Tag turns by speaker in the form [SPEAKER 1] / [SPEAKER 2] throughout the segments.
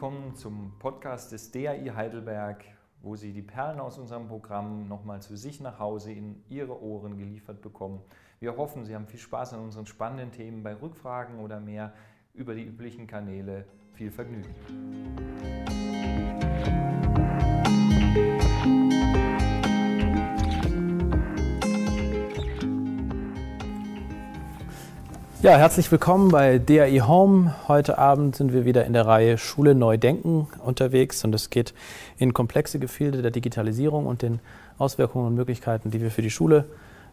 [SPEAKER 1] willkommen zum Podcast des DAI Heidelberg, wo Sie die Perlen aus unserem Programm nochmal zu sich nach Hause in Ihre Ohren geliefert bekommen. Wir hoffen, Sie haben viel Spaß an unseren spannenden Themen bei Rückfragen oder mehr über die üblichen Kanäle. Viel Vergnügen. Ja, herzlich willkommen bei DAI Home. Heute Abend sind wir wieder in der Reihe Schule neu denken unterwegs und es geht in komplexe Gefilde der Digitalisierung und den Auswirkungen und Möglichkeiten, die wir für die Schule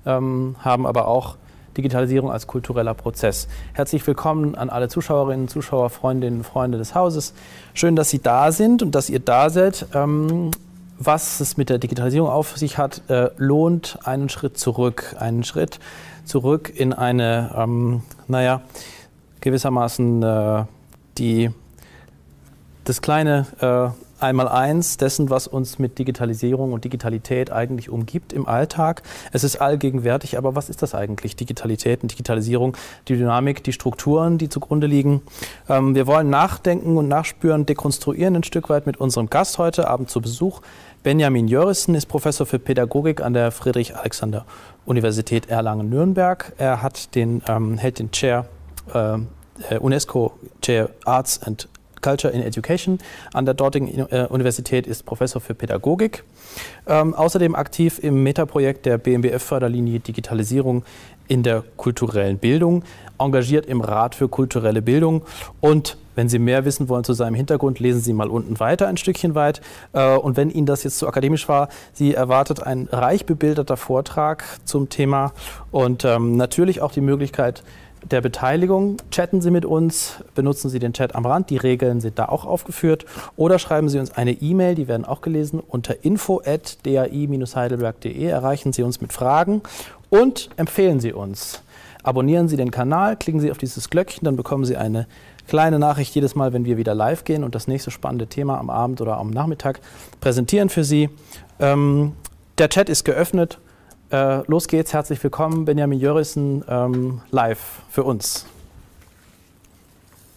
[SPEAKER 1] ähm, haben, aber auch Digitalisierung als kultureller Prozess. Herzlich willkommen an alle Zuschauerinnen, Zuschauer, Freundinnen, Freunde des Hauses. Schön, dass Sie da sind und dass ihr da seid. Ähm, was es mit der Digitalisierung auf sich hat, äh, lohnt einen Schritt zurück. Einen Schritt zurück in eine, ähm, naja, gewissermaßen äh, die, das kleine äh, Einmaleins dessen, was uns mit Digitalisierung und Digitalität eigentlich umgibt im Alltag. Es ist allgegenwärtig, aber was ist das eigentlich? Digitalität und Digitalisierung, die Dynamik, die Strukturen, die zugrunde liegen. Ähm, wir wollen nachdenken und nachspüren, dekonstruieren ein Stück weit mit unserem Gast heute Abend zu Besuch. Benjamin Jörissen ist Professor für Pädagogik an der Friedrich-Alexander-Universität Erlangen-Nürnberg. Er hat den, ähm, hält den Chair äh, äh UNESCO Chair Arts and Culture in Education an der dortigen äh, Universität, ist Professor für Pädagogik. Ähm, außerdem aktiv im Metaprojekt der BMBF-Förderlinie Digitalisierung in der kulturellen Bildung, engagiert im Rat für kulturelle Bildung und wenn Sie mehr wissen wollen zu seinem Hintergrund, lesen Sie mal unten weiter ein Stückchen weit. Äh, und wenn Ihnen das jetzt zu akademisch war, Sie erwartet ein reich bebilderter Vortrag zum Thema und ähm, natürlich auch die Möglichkeit, der Beteiligung. Chatten Sie mit uns, benutzen Sie den Chat am Rand, die Regeln sind da auch aufgeführt. Oder schreiben Sie uns eine E-Mail, die werden auch gelesen, unter info.dai-heidelberg.de erreichen Sie uns mit Fragen und empfehlen Sie uns. Abonnieren Sie den Kanal, klicken Sie auf dieses Glöckchen, dann bekommen Sie eine kleine Nachricht jedes Mal, wenn wir wieder live gehen und das nächste spannende Thema am Abend oder am Nachmittag präsentieren für Sie. Ähm, der Chat ist geöffnet. Äh, los geht's, herzlich willkommen, Benjamin Jörissen, ähm, live für uns.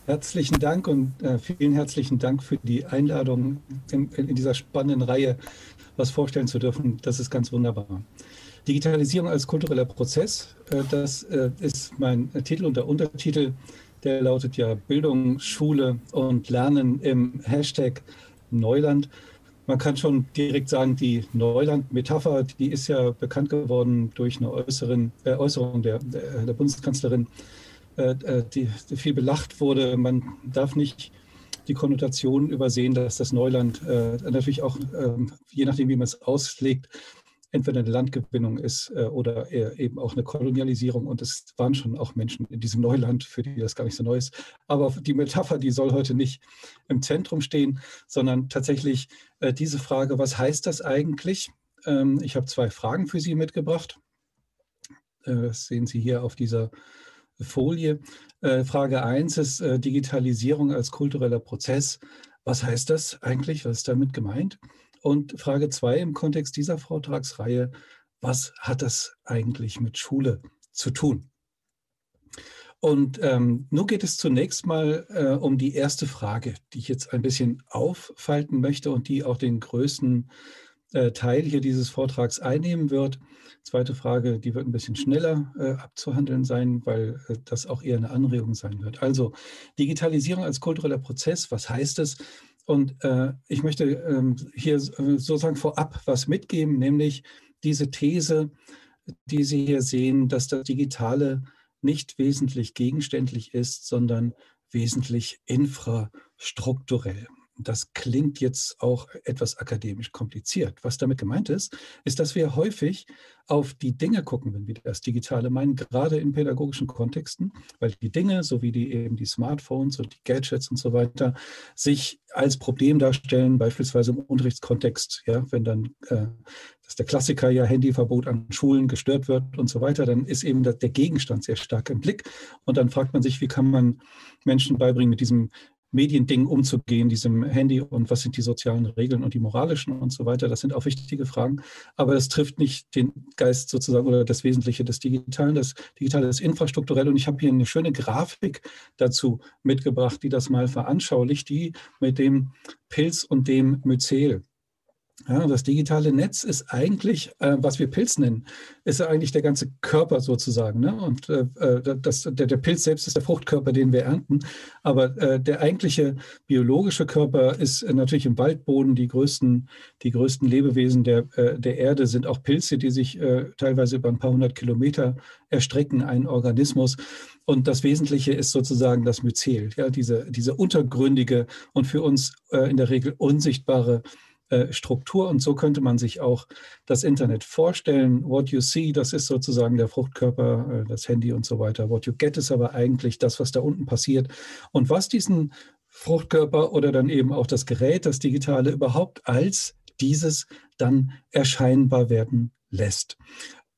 [SPEAKER 2] Herzlichen Dank und äh, vielen herzlichen Dank für die Einladung, in, in, dieser spannenden Reihe was vorstellen zu dürfen. Das ist ganz wunderbar. Digitalisierung als kultureller Prozess, äh, das äh, ist mein Titel und der Untertitel der lautet ja Bildung, Schule und Lernen im Hashtag Neuland. Man kann schon direkt sagen, die Neuland-Metapher, die ist ja bekannt geworden durch eine Äußeren, äh, Äußerung der, der Bundeskanzlerin, äh, äh, die, die, viel belacht wurde. Man darf nicht die Konnotation übersehen, dass das Neuland äh, natürlich auch, ähm, je nachdem, wie man es auslegt, entweder eine Landgewinnung ist äh, oder eben auch eine Kolonialisierung. Und es waren schon auch Menschen in diesem Neuland, für die das gar nicht so neu ist. Aber die Metapher, die soll heute nicht im Zentrum stehen, sondern tatsächlich äh, diese Frage, was heißt das eigentlich? Ähm, ich habe zwei Fragen für Sie mitgebracht. Äh, das sehen Sie hier auf dieser Folie. Frage 1 ist Digitalisierung als kultureller Prozess. Was heißt das eigentlich? Was ist damit gemeint? Und Frage zwei im Kontext dieser Vortragsreihe, was hat das eigentlich mit Schule zu tun? Und ähm, nun geht es zunächst mal äh, um die erste Frage, die ich jetzt ein bisschen auffalten möchte und die auch den größten äh, Teil hier dieses Vortrags einnehmen wird. Zweite Frage, die wird ein bisschen schneller äh, abzuhandeln sein, weil äh, das auch eher eine Anregung sein wird. Also Digitalisierung als kultureller Prozess, was heißt es? Und äh, ich möchte ähm, hier äh, sozusagen vorab was mitgeben, nämlich diese These, die Sie hier sehen, dass das Digitale nicht wesentlich gegenständlich ist, sondern wesentlich infrastrukturell. Das klingt jetzt auch etwas akademisch kompliziert. Was damit gemeint ist, ist, dass wir häufig auf die Dinge gucken, wenn wir das Digitale meinen, gerade in pädagogischen Kontexten, weil die Dinge, so wie die eben die Smartphones und die Gadgets und so weiter, sich als Problem darstellen, beispielsweise im Unterrichtskontext, ja, wenn dann äh, das ist der Klassiker ja Handyverbot an Schulen gestört wird und so weiter, dann ist eben der Gegenstand sehr stark im Blick und dann fragt man sich, wie kann man Menschen beibringen, mit diesem Mediending umzugehen, diesem Handy und was sind die sozialen Regeln und die moralischen und so weiter. Das sind auch wichtige Fragen, aber das trifft nicht den Geist sozusagen oder das Wesentliche des Digitalen. Das Digitale ist infrastrukturell und ich habe hier eine schöne Grafik dazu mitgebracht, die das mal veranschaulicht, die mit dem Pilz und dem Myzel. Ja, das digitale Netz ist eigentlich, äh, was wir Pilz nennen, ist eigentlich der ganze Körper sozusagen. Ne? Und äh, äh, das, der, der, Pilz selbst ist der Fruchtkörper, den wir ernten. Aber äh, der eigentliche biologische Körper ist äh, natürlich im Waldboden. Die größten, die größten Lebewesen der, äh, der Erde sind auch Pilze, die sich teilweise über ein paar hundert Kilometer erstrecken, ein Organismus. Und das Wesentliche ist sozusagen das Myzel, ja, diese, diese untergründige und für uns in der Regel unsichtbare äh, Struktur. Und so könnte man sich auch das Internet vorstellen. What you see, das ist sozusagen der Fruchtkörper, äh, das Handy und so weiter. What you get ist aber eigentlich das, was da unten passiert. Und was diesen Fruchtkörper oder dann eben auch das Gerät, das Digitale überhaupt als dieses dann erscheinbar werden lässt.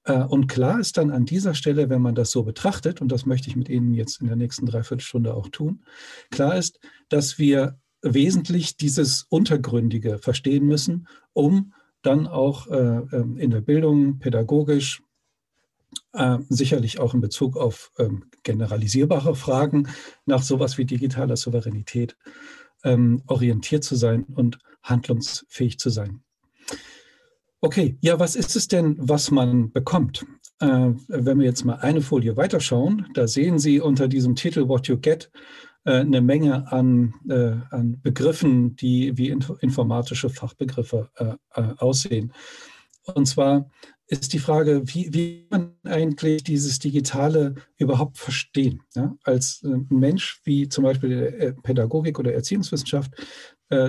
[SPEAKER 2] Äh, und klar ist dann an dieser Stelle, wenn man das so betrachtet, und das möchte ich mit Ihnen jetzt in der nächsten Dreiviertelstunde auch tun, klar ist, dass wir wesentlich dieses Untergründige verstehen müssen, um dann auch äh, ähm, in der Bildung pädagogisch, äh, sicherlich auch in Bezug auf ähm, generalisierbare Fragen nach sowas wie digitaler Souveränität ähm, orientiert zu sein und handlungsfähig zu sein. Okay, ja, was ist es denn, was man bekommt? Äh, wenn wir jetzt mal eine Folie weiterschauen, da sehen Sie unter diesem Titel What You Get eine Menge an, äh, an Begriffen, die wie informatische Fachbegriffe äh, aussehen. Und zwar ist die Frage, wie, wie man eigentlich dieses Digitale überhaupt verstehen. Ja? Als Mensch wie zum Beispiel der Pädagogik oder Erziehungswissenschaft äh,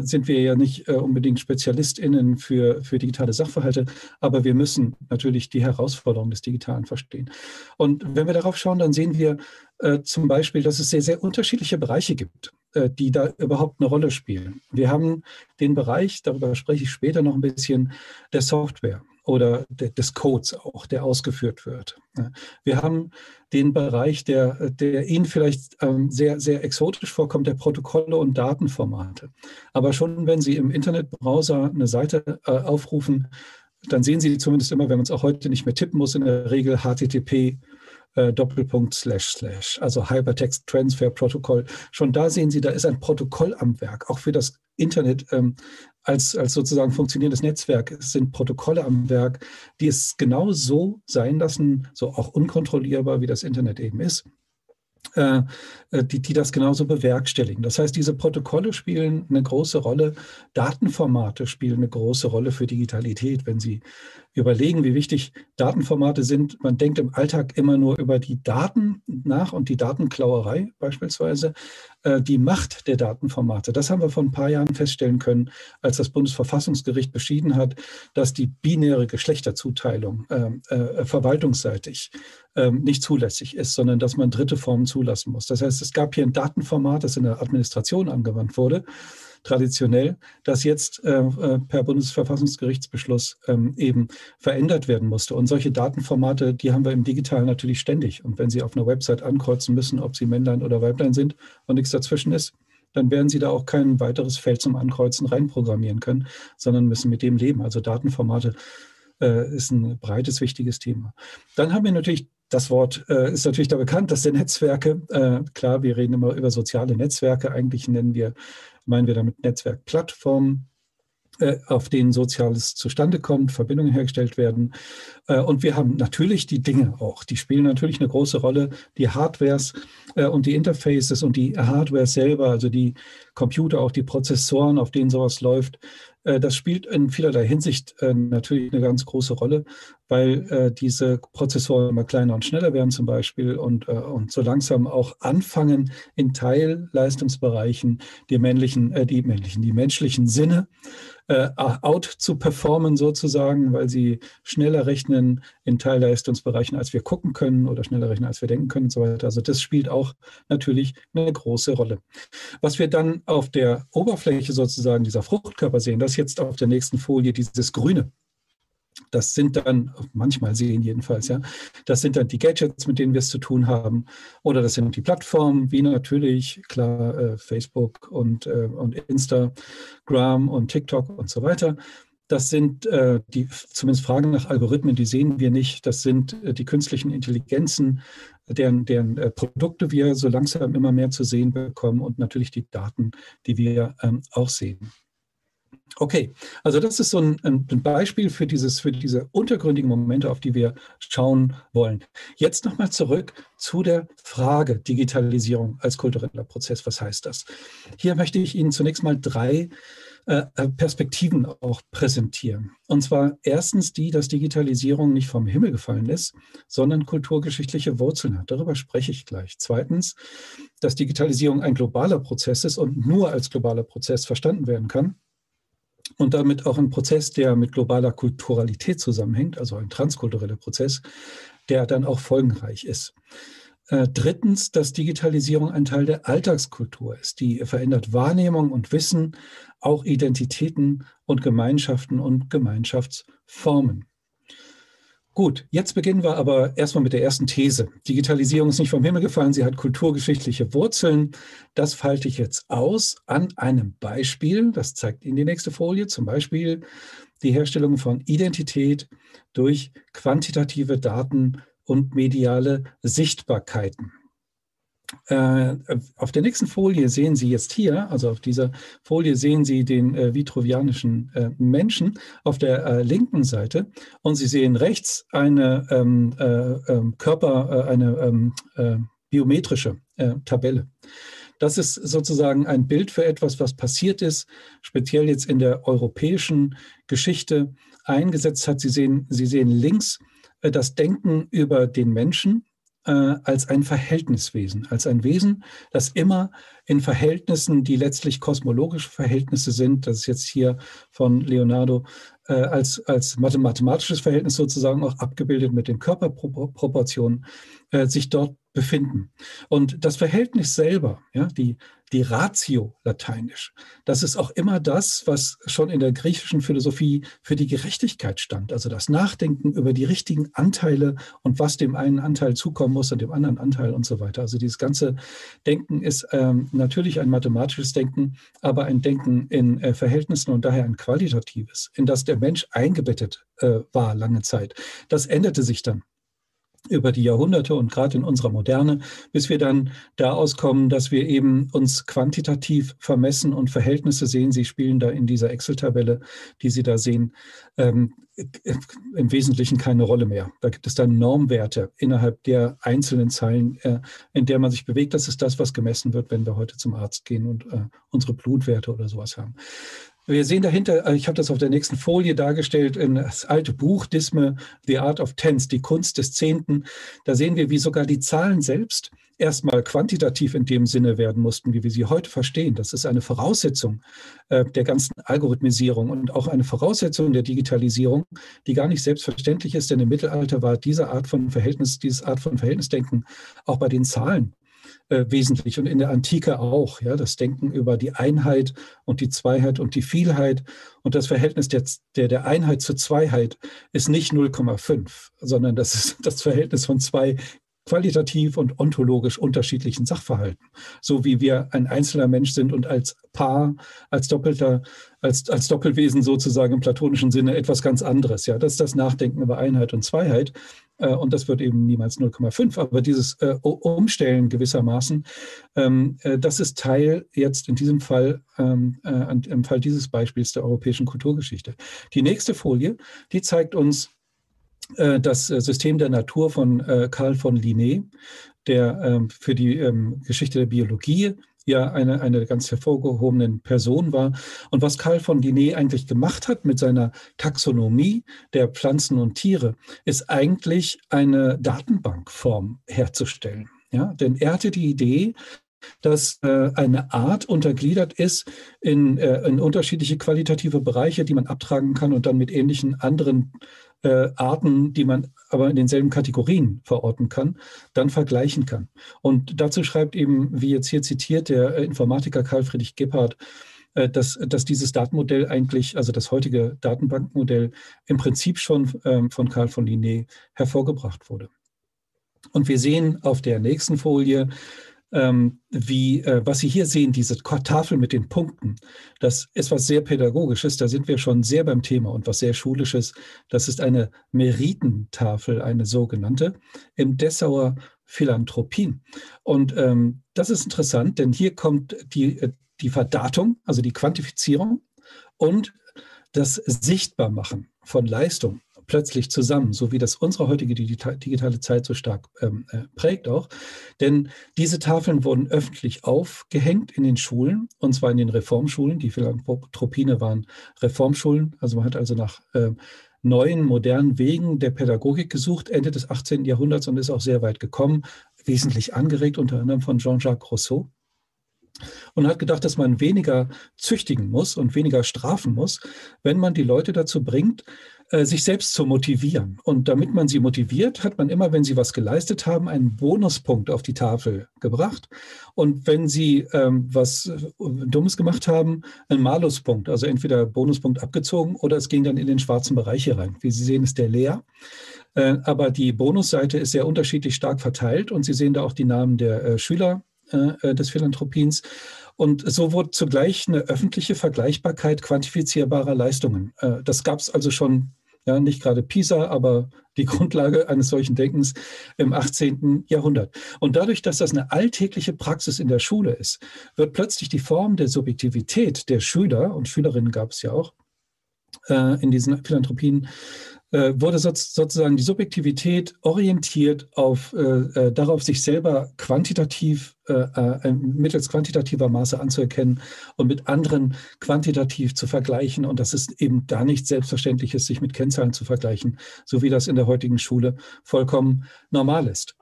[SPEAKER 2] sind wir ja nicht äh, unbedingt SpezialistInnen für, für digitale Sachverhalte, aber wir müssen natürlich die Herausforderungen des Digitalen verstehen. Und wenn wir darauf schauen, dann sehen wir äh, zum Beispiel, dass es sehr, sehr unterschiedliche Bereiche gibt, äh, die da überhaupt eine Rolle spielen. Wir haben den Bereich, darüber spreche ich später noch ein bisschen, der Software oder des Codes auch, der ausgeführt wird. Wir haben den Bereich, der, der Ihnen vielleicht ähm, sehr, sehr exotisch vorkommt, der Protokolle und Datenformate. Aber schon wenn Sie im Internetbrowser eine Seite äh, aufrufen, dann sehen Sie zumindest immer, wenn man es auch heute nicht mehr tippen muss, in der Regel HTTP äh, Doppelpunkt slash slash, also Hypertext Transfer Protokoll. Schon da sehen Sie, da ist ein Protokoll am Werk, auch für das Internet ähm, als, als sozusagen funktionierendes Netzwerk. Es sind Protokolle am Werk, die es genau so sein lassen, so auch unkontrollierbar, wie das Internet eben ist. Äh, äh, die, die das genauso bewerkstelligen. Das heißt, diese Protokolle spielen eine große Rolle, Datenformate spielen eine große Rolle für Digitalität. Wenn Sie überlegen, wie wichtig Datenformate sind, man denkt im Alltag immer nur über die Daten nach und die Datenklauerei beispielsweise, äh, die Macht der Datenformate. Das haben wir vor ein paar Jahren feststellen können, als das Bundesverfassungsgericht beschieden hat, dass die binäre Geschlechterzuteilung äh, äh, verwaltungsseitig ähm, nicht zulässig ist, sondern dass man dritte Formen zulassen muss. Das heißt, es gab hier ein Datenformat, das in der Administration angewandt wurde, traditionell, das jetzt äh, äh, per Bundesverfassungsgerichtsbeschluss ähm, eben verändert werden musste. Und solche Datenformate, die haben wir im Digitalen natürlich ständig. Und wenn Sie auf einer Website ankreuzen müssen, ob Sie Männlein oder Weiblein sind und nichts dazwischen ist, dann werden Sie da auch kein weiteres Feld zum Ankreuzen reinprogrammieren können, sondern müssen mit dem leben. Also Datenformate äh, ist ein breites, wichtiges Thema. Dann haben wir natürlich das Wort äh, ist natürlich da bekannt, dass der Netzwerke, äh, klar, wir reden immer über soziale Netzwerke, eigentlich nennen wir, meinen wir damit Netzwerkplattformen, äh, auf denen Soziales zustande kommt, Verbindungen hergestellt werden. Äh, und wir haben natürlich die Dinge auch, die spielen natürlich eine große Rolle, die Hardwares äh, und die Interfaces und die Hardware selber, also die Computer, auch die Prozessoren, auf denen sowas läuft, das spielt in vielerlei Hinsicht äh, natürlich eine ganz große Rolle, weil äh, diese Prozessoren immer kleiner und schneller werden zum Beispiel und, und so langsam auch anfangen, in Teilleistungsbereichen die männlichen, die männlichen, die menschlichen Sinne äh, out zu performen sozusagen, weil sie schneller rechnen in Teilleistungsbereichen, als wir gucken können oder schneller rechnen, als wir denken können und so weiter. Also das spielt auch natürlich eine große Rolle. Was wir dann auf der Oberfläche sozusagen dieser Fruchtkörper sehen, das jetzt auf der nächsten Folie, dieses Grüne. Das sind dann, manchmal sehen jedenfalls, ja, das sind dann die Gadgets, mit denen wir es zu tun haben. Oder das sind die Plattformen, wie natürlich, klar, äh, Facebook und, äh, und Instagram und TikTok und so weiter. Das sind äh, die, zumindest Fragen nach Algorithmen, die sehen wir nicht. Das sind äh, die künstlichen Intelligenzen, deren, deren äh, Produkte wir so langsam immer mehr zu sehen bekommen und natürlich die Daten, die wir ähm, auch sehen. Okay, also das ist so ein, ein, Beispiel für, dieses, für diese untergründigen Momente, auf die wir schauen wollen. Jetzt nochmal zurück zu der Frage Digitalisierung als kultureller Prozess. Was heißt das? Hier möchte ich Ihnen zunächst mal drei äh, äh, Perspektiven auch präsentieren. Und zwar erstens die, dass Digitalisierung nicht vom Himmel gefallen ist, sondern kulturgeschichtliche Wurzeln hat. Darüber spreche ich gleich. Zweitens, dass Digitalisierung ein globaler Prozess ist und nur als globaler Prozess verstanden werden kann und damit auch ein Prozess, der mit globaler Kulturalität zusammenhängt, also ein transkultureller Prozess, der dann auch folgenreich ist. Äh, drittens, dass Digitalisierung ein Teil der Alltagskultur ist. Die verändert Wahrnehmung und Wissen, auch Identitäten und Gemeinschaften und Gemeinschaftsformen. Gut, jetzt beginnen wir aber erstmal mit der ersten These. Digitalisierung ist nicht vom Himmel gefallen, sie hat kulturgeschichtliche Wurzeln. Das falte ich jetzt aus an einem Beispiel. Das zeigt Ihnen die nächste Folie, zum Beispiel die Herstellung von Identität durch quantitative Daten und mediale Sichtbarkeiten. Äh, auf der nächsten Folie sehen Sie jetzt hier, also auf dieser Folie sehen Sie den äh, vitruvianischen äh, Menschen auf der äh, linken Seite und Sie sehen rechts eine ähm, äh, ähm, Körper, eine ähm, biometrische Tabelle. Das ist sozusagen ein Bild für etwas, was passiert ist, speziell jetzt in der europäischen Geschichte eingesetzt hat. Sie sehen, Sie sehen links das Denken über den Menschen äh, als ein Verhältniswesen, als ein Wesen, das immer in Verhältnissen, die letztlich kosmologische Verhältnisse sind, das ist jetzt hier von Leonardo äh, als, als mathematisches Verhältnis sozusagen auch abgebildet mit den Körperproportionen, äh, sich dort befinden. Und das Verhältnis selber, ja, die, die Ratio lateinisch, das ist auch immer das, was schon in der griechischen Philosophie für die Gerechtigkeit stand. Also das Nachdenken über die richtigen Anteile und was dem einen Anteil zukommen muss und dem anderen Anteil und so weiter. Also dieses ganze Denken ist ähm, natürlich ein mathematisches Denken, aber ein Denken in äh, Verhältnissen und daher ein qualitatives, in das der Mensch eingebettet äh, war lange Zeit. Das änderte sich dann über die Jahrhunderte und gerade in unserer Moderne, bis wir dann da auskommen, dass wir eben uns quantitativ vermessen und Verhältnisse sehen. Sie spielen da in dieser Excel-Tabelle, die Sie da sehen, ähm, im Wesentlichen keine Rolle mehr. Da gibt es dann Normwerte innerhalb der einzelnen Zeilen, äh, in der man sich bewegt. Das ist das, was gemessen wird, wenn wir heute zum Arzt gehen und äh, unsere Blutwerte oder sowas haben. Wir sehen dahinter, äh, ich habe das auf der nächsten Folie dargestellt, in das alte Buch Disme, The Art of Tens, die Kunst des Zehnten. Da sehen wir, wie sogar die Zahlen selbst erstmal quantitativ in dem Sinne werden mussten, wie wir sie heute verstehen. Das ist eine Voraussetzung äh, der ganzen Algorithmisierung und auch eine Voraussetzung der Digitalisierung, die gar nicht selbstverständlich ist, denn im Mittelalter war diese Art von Verhältnis, diese Art von Verhältnisdenken auch bei den Zahlen äh, wesentlich und in der Antike auch. Ja, das Denken über die Einheit und die Zweiheit und die Vielheit und das Verhältnis der, der, der Einheit zur Zweiheit ist nicht 0,5, sondern das ist das Verhältnis von zwei qualitativ und ontologisch unterschiedlichen Sachverhalten. So wie wir ein einzelner Mensch sind und als Paar, als Doppelter, als, als Doppelwesen sozusagen im platonischen Sinne etwas ganz anderes. Ja, das ist das Nachdenken über Einheit und Zweiheit. Äh, und das wird eben niemals 0,5. Aber dieses äh, Umstellen gewissermaßen, ähm, äh, das ist Teil jetzt in diesem Fall, ähm, im Fall dieses Beispiels der europäischen Kulturgeschichte. Die nächste Folie, die zeigt uns das System der Natur von Karl von Linné, der ähm, für die Geschichte der Biologie ja eine, eine ganz hervorgehobene Person war. Und was Karl von Linné eigentlich gemacht hat mit seiner Taxonomie der Pflanzen und Tiere, ist eigentlich eine Datenbankform herzustellen. Ja, denn er hatte die Idee, dass äh, eine Art untergliedert ist in, äh, in unterschiedliche qualitative Bereiche, die man abtragen kann und dann mit ähnlichen anderen äh, Arten, die man aber in denselben Kategorien verorten kann, dann vergleichen kann. Und dazu schreibt eben, wie jetzt hier zitiert, der Informatiker Karl Friedrich Gebhardt, äh, dass, dass dieses Datenmodell eigentlich, also das heutige Datenbankmodell, im Prinzip schon ähm, von Karl von Linné hervorgebracht wurde. Und wir sehen auf der nächsten Folie, ähm, wie, äh, was Sie hier sehen, diese Tafel mit den Punkten, das ist was sehr Pädagogisches, da sind wir schon sehr beim Thema und was sehr Schulisches. Das ist eine Meritentafel, eine sogenannte, im Dessauer Philanthropien. Und ähm, das ist interessant, denn hier kommt die, äh, die Verdatung, also die Quantifizierung und das Sichtbarmachen von Leistung plötzlich zusammen, so wie das unsere heutige digitale Zeit so stark ähm, äh, prägt auch. Denn diese Tafeln wurden öffentlich aufgehängt in den Schulen, und zwar in den Reformschulen. Die Philanthropine waren Reformschulen. Also man hat also nach äh, neuen, modernen Wegen der Pädagogik gesucht, Ende des 18. Jahrhunderts und ist auch sehr weit gekommen, wesentlich angeregt unter anderem von Jean-Jacques Rousseau und hat gedacht, dass man weniger züchtigen muss und weniger strafen muss, wenn man die Leute dazu bringt, sich selbst zu motivieren. Und damit man sie motiviert, hat man immer, wenn sie was geleistet haben, einen Bonuspunkt auf die Tafel gebracht. Und wenn sie ähm, was äh, Dummes gemacht haben, einen Maluspunkt, also entweder Bonuspunkt abgezogen oder es ging dann in den schwarzen Bereich hier rein. Wie Sie sehen, ist der leer. Äh, aber die Bonusseite ist sehr unterschiedlich stark verteilt und Sie sehen da auch die Namen der äh, Schüler äh, des Philanthropiens. Und so wurde zugleich eine öffentliche Vergleichbarkeit quantifizierbarer Leistungen. Äh, das gab es also schon ja, nicht gerade PISA, aber die Grundlage eines solchen Denkens im 18. Jahrhundert. Und dadurch, dass das eine alltägliche Praxis in der Schule ist, wird plötzlich die Form der Subjektivität der Schüler, und Schülerinnen gab es ja auch äh, in diesen Philanthropien, wurde sozusagen die Subjektivität orientiert auf, äh, äh, darauf, sich selber quantitativ, äh, äh, mittels quantitativer Maße anzuerkennen und mit anderen quantitativ zu vergleichen. Und das ist eben gar nicht selbstverständlich sich mit Kennzahlen zu vergleichen, so wie das in der heutigen Schule vollkommen normal ist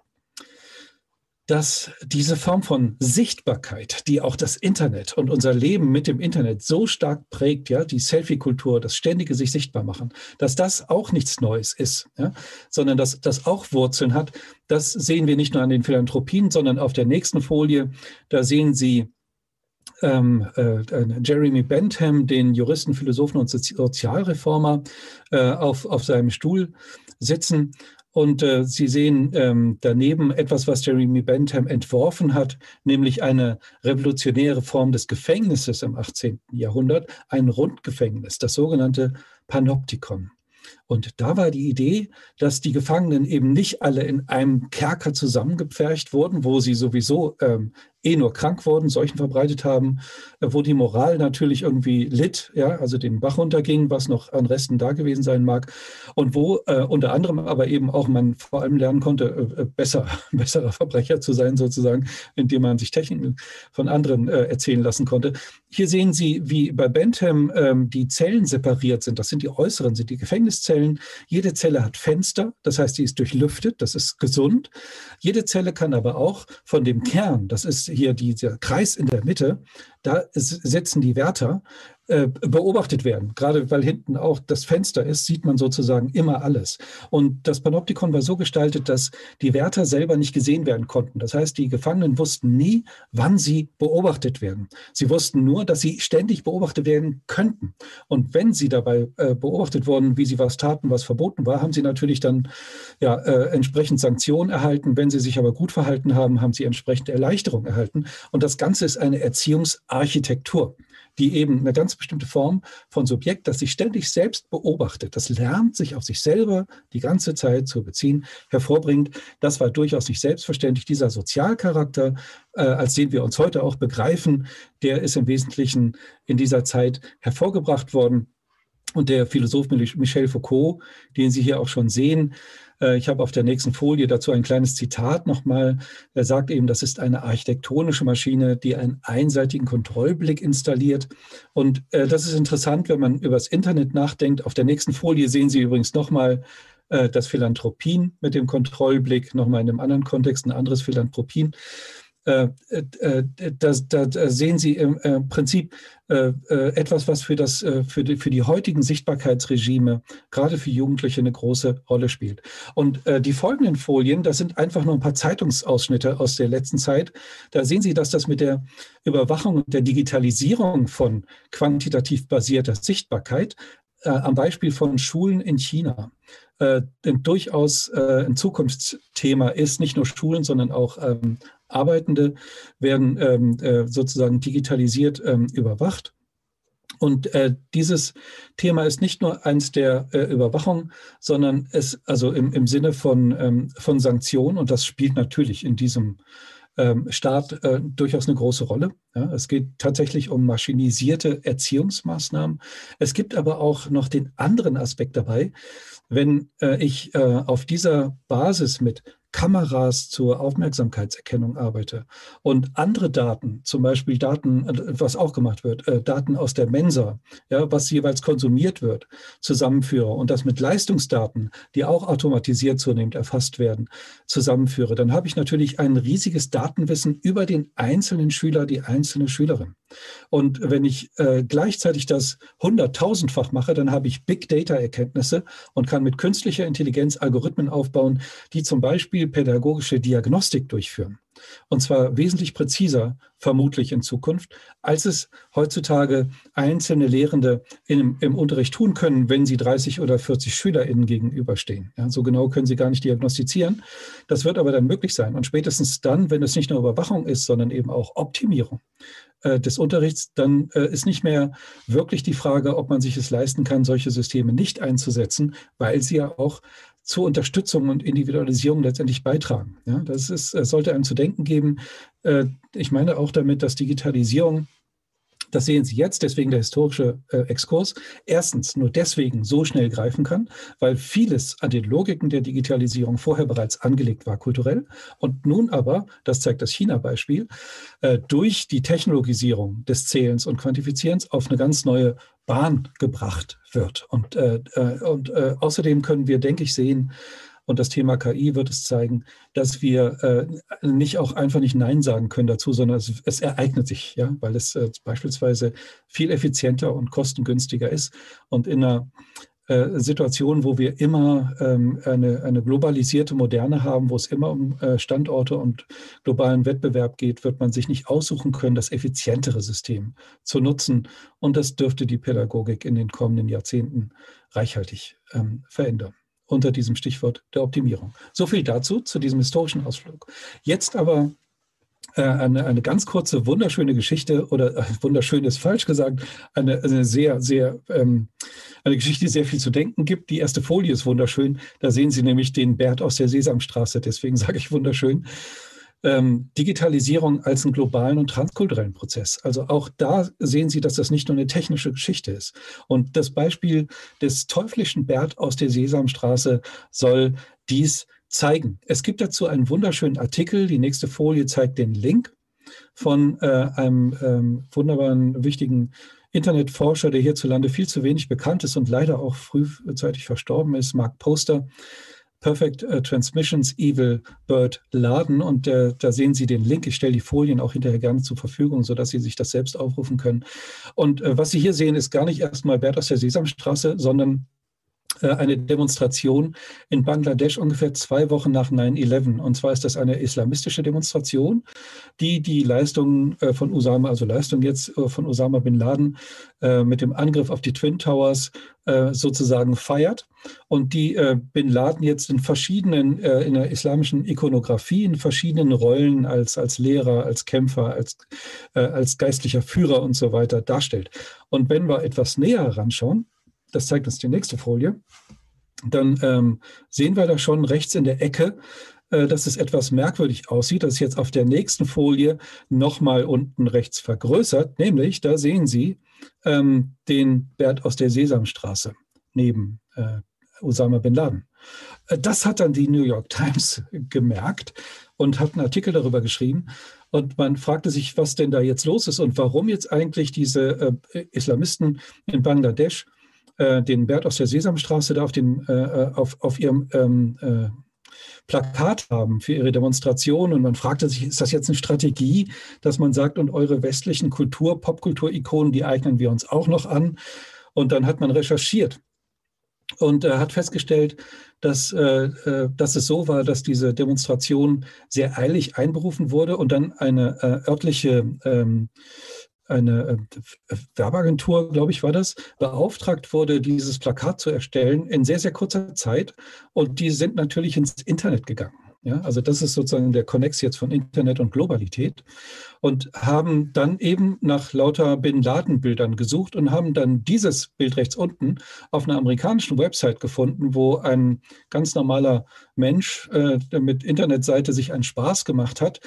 [SPEAKER 2] dass diese Form von Sichtbarkeit, die auch das Internet und unser Leben mit dem Internet so stark prägt, ja, die Selfie-Kultur, das ständige sich sichtbar machen, dass das auch nichts Neues ist, ja, sondern dass das auch Wurzeln hat. Das sehen wir nicht nur an den Philanthropien, sondern auf der nächsten Folie, da sehen Sie ähm, äh, Jeremy Bentham, den Juristen, Philosophen und Sozialreformer, äh, auf, auf seinem Stuhl sitzen. Und äh, Sie sehen ähm, daneben etwas, was Jeremy Bentham entworfen hat, nämlich eine revolutionäre Form des Gefängnisses im 18. Jahrhundert, ein Rundgefängnis, das sogenannte Panoptikon. Und da war die Idee, dass die Gefangenen eben nicht alle in einem Kerker zusammengepfercht wurden, wo sie sowieso ähm, eh nur krank wurden, Seuchen verbreitet haben, äh, wo die Moral natürlich irgendwie litt, ja, also den Bach runterging, was noch an Resten da gewesen sein mag, und wo äh, unter anderem aber eben auch man vor allem lernen konnte, äh, äh besser, besserer Verbrecher zu sein, sozusagen, indem man sich Techniken von anderen äh, erzählen lassen konnte. Hier sehen Sie, wie bei Bentham ähm, die Zellen separiert sind. Das sind die äußeren, sind die Gefängniszellen. Jede Zelle hat Fenster, das heißt, sie ist durchlüftet, das ist gesund. Jede Zelle kann aber auch von dem Kern, das ist hier dieser Kreis in der Mitte, da sitzen die Wärter, beobachtet werden. Gerade weil hinten auch das Fenster ist, sieht man sozusagen immer alles. Und das Panoptikon war so gestaltet, dass die Wärter selber nicht gesehen werden konnten. Das heißt, die Gefangenen wussten nie, wann sie beobachtet werden. Sie wussten nur, dass sie ständig beobachtet werden könnten. Und wenn sie dabei äh, beobachtet wurden, wie sie was taten, was verboten war, haben sie natürlich dann ja, äh, entsprechend Sanktionen erhalten. Wenn sie sich aber gut verhalten haben, haben sie entsprechend Erleichterung erhalten. Und das Ganze ist eine Erziehungsarchitektur die eben eine ganz bestimmte Form von Subjekt, das sich ständig selbst beobachtet, das lernt, sich auf sich selber die ganze Zeit zu beziehen, hervorbringt. Das war durchaus nicht selbstverständlich. Dieser Sozialcharakter, äh, als den wir uns heute auch begreifen, der ist im Wesentlichen in dieser Zeit hervorgebracht worden. Und der Philosoph Michel Foucault, den Sie hier auch schon sehen, ich habe auf der nächsten Folie dazu ein kleines Zitat nochmal. Er sagt eben, das ist eine architektonische Maschine, die einen einseitigen Kontrollblick installiert. Und äh, das ist interessant, wenn man über das Internet nachdenkt. Auf der nächsten Folie sehen Sie übrigens nochmal äh, das Philanthropien mit dem Kontrollblick, nochmal in einem anderen Kontext, ein anderes Philanthropien. Äh, äh, da, da, sehen Sie im Prinzip etwas, was für, das, für, die, für die heutigen Sichtbarkeitsregime, gerade für Jugendliche, eine große Rolle spielt. Und die folgenden Folien, das sind einfach nur ein paar Zeitungsausschnitte aus der letzten Zeit. Da sehen Sie, dass das mit der Überwachung und der Digitalisierung von quantitativ basierter Sichtbarkeit am Beispiel von Schulen in China äh, durchaus äh, ein Zukunftsthema ist. Nicht nur Schulen, sondern auch ähm, Arbeitende werden ähm, äh, sozusagen digitalisiert ähm, überwacht. Und äh, dieses Thema ist nicht nur eins der äh, Überwachung, sondern es also im, im Sinne von, ähm, von Sanktionen, und das spielt natürlich in diesem ähm, Staat äh, durchaus eine große Rolle. Ja, es geht tatsächlich um maschinisierte Erziehungsmaßnahmen. Es gibt aber auch noch den anderen Aspekt dabei, wenn äh, ich äh, auf dieser Basis mit Kameras zur Aufmerksamkeitserkennung arbeite und andere Daten, zum Beispiel Daten, äh, was auch gemacht wird, äh, Daten aus der Mensa, ja, was jeweils konsumiert wird, zusammenführe und das mit Leistungsdaten, die auch automatisiert zunehmend erfasst werden, zusammenführe, dann habe ich natürlich ein riesiges Datenwissen über den einzelnen Schüler, die einzelne Schülerin. Und wenn ich äh, gleichzeitig das hunderttausendfach mache, dann habe ich Big Data-Erkenntnisse und kann mit künstlicher Intelligenz Algorithmen aufbauen, die zum Beispiel pädagogische Diagnostik durchführen. Und zwar wesentlich präziser, vermutlich in Zukunft, als es heutzutage einzelne Lehrende in, im Unterricht tun können, wenn sie 30 oder 40 SchülerInnen gegenüberstehen. Ja, so genau können sie gar nicht diagnostizieren. Das wird aber dann möglich sein. Und spätestens dann, wenn es nicht nur Überwachung ist, sondern eben auch Optimierung äh, des Unterrichts, dann äh, ist nicht mehr wirklich die Frage, ob man sich es leisten kann, solche Systeme nicht einzusetzen, weil sie ja auch zur Unterstützung und Individualisierung letztendlich beitragen. Ja, das ist, sollte einem zu denken geben. Äh, ich meine auch damit, dass Digitalisierung das sehen Sie jetzt, deswegen der historische äh, Exkurs. Erstens nur deswegen so schnell greifen kann, weil vieles an den Logiken der Digitalisierung vorher bereits angelegt war, kulturell. Und nun aber, das zeigt das China-Beispiel, äh, durch die Technologisierung des Zählens und Quantifizierens auf eine ganz neue Bahn gebracht wird. Und, äh, äh und äh, außerdem können wir, denke ich, sehen, und das Thema KI wird es zeigen, dass wir äh, nicht auch einfach nicht Nein sagen können dazu, sondern es, es ereignet sich, ja, weil es äh, beispielsweise viel effizienter und kostengünstiger ist. Und in einer äh, Situation, wo wir immer ähm, eine, eine globalisierte Moderne haben, wo es immer um äh, Standorte und globalen Wettbewerb geht, wird man sich nicht aussuchen können, das effizientere System zu nutzen. Und das dürfte die Pädagogik in den kommenden Jahrzehnten reichhaltig ähm, verändern unter diesem Stichwort der Optimierung. So viel dazu, zu diesem historischen Ausflug. Jetzt aber äh, eine, eine ganz kurze, wunderschöne Geschichte oder äh, wunderschön ist falsch gesagt, eine, eine sehr, sehr, ähm, eine Geschichte, die sehr viel zu denken gibt. Die erste Folie ist wunderschön. Da sehen Sie nämlich den Bert aus der Sesamstraße. Deswegen sage ich wunderschön ähm, Digitalisierung als einen globalen und transkulturellen Prozess. Also auch da sehen Sie, dass das nicht nur eine technische Geschichte ist. Und das Beispiel des teuflischen Bert aus der Sesamstraße soll dies zeigen. Es gibt dazu einen wunderschönen Artikel. Die nächste Folie zeigt den Link von äh, einem ähm, wunderbaren, wichtigen Internetforscher, der hierzulande viel zu wenig bekannt ist und leider auch frühzeitig verstorben ist, Mark Poster. Perfect äh, Transmissions Evil Bird laden und äh, da sehen Sie den Link. Ich stelle die Folien auch hinterher gerne zur Verfügung, sodass Sie sich das selbst aufrufen können. Und äh, was Sie hier sehen, ist gar nicht erstmal Bert aus der Sesamstraße, sondern eine Demonstration in Bangladesch ungefähr zwei Wochen nach 9-11. Und zwar ist das eine islamistische Demonstration, die die Leistungen äh, von Osama, also Leistung jetzt äh, von Osama bin Laden mit dem Angriff auf die Twin Towers sozusagen feiert. Und die Bin Laden jetzt in verschiedenen, in der islamischen Ikonografie, in verschiedenen Rollen als, als Lehrer, als Kämpfer, als, als geistlicher Führer und so weiter darstellt. Und wenn wir etwas näher heranschauen, das zeigt uns die nächste Folie, dann ähm, sehen wir da schon rechts in der Ecke, äh, dass es etwas merkwürdig aussieht. Das ist jetzt auf der nächsten Folie nochmal unten rechts vergrößert. Nämlich, da sehen Sie ähm, den Bert aus der Sesamstraße neben äh, Osama bin Laden. Äh, das hat dann die New York Times gemerkt und hat einen Artikel darüber geschrieben. Und man fragte sich, was denn da jetzt los ist und warum jetzt eigentlich diese äh, Islamisten in Bangladesch äh, den Bert aus der Sesamstraße da auf, den, äh, äh, auf, auf ihrem ähm, äh, Plakat haben für ihre Demonstration. Und man fragte sich, ist das jetzt eine Strategie, dass man sagt, und eure westlichen Kultur, Popkultur-Ikonen, die eignen wir uns auch noch an? Und dann hat man recherchiert und äh, hat festgestellt, dass, äh, äh, dass es so war, dass diese Demonstration sehr eilig einberufen wurde und dann eine äh, örtliche ähm, eine äh, Werbeagentur, glaube ich, war das, beauftragt wurde, dieses Plakat zu erstellen in sehr, sehr kurzer Zeit. Und die sind natürlich ins Internet gegangen. Ja, also das ist sozusagen der Connex jetzt von Internet und Globalität und haben dann eben nach lauter Bin Laden Bildern gesucht und haben dann dieses Bild rechts unten auf einer amerikanischen Website gefunden, wo ein ganz normaler Mensch äh, mit Internetseite sich einen Spaß gemacht hat,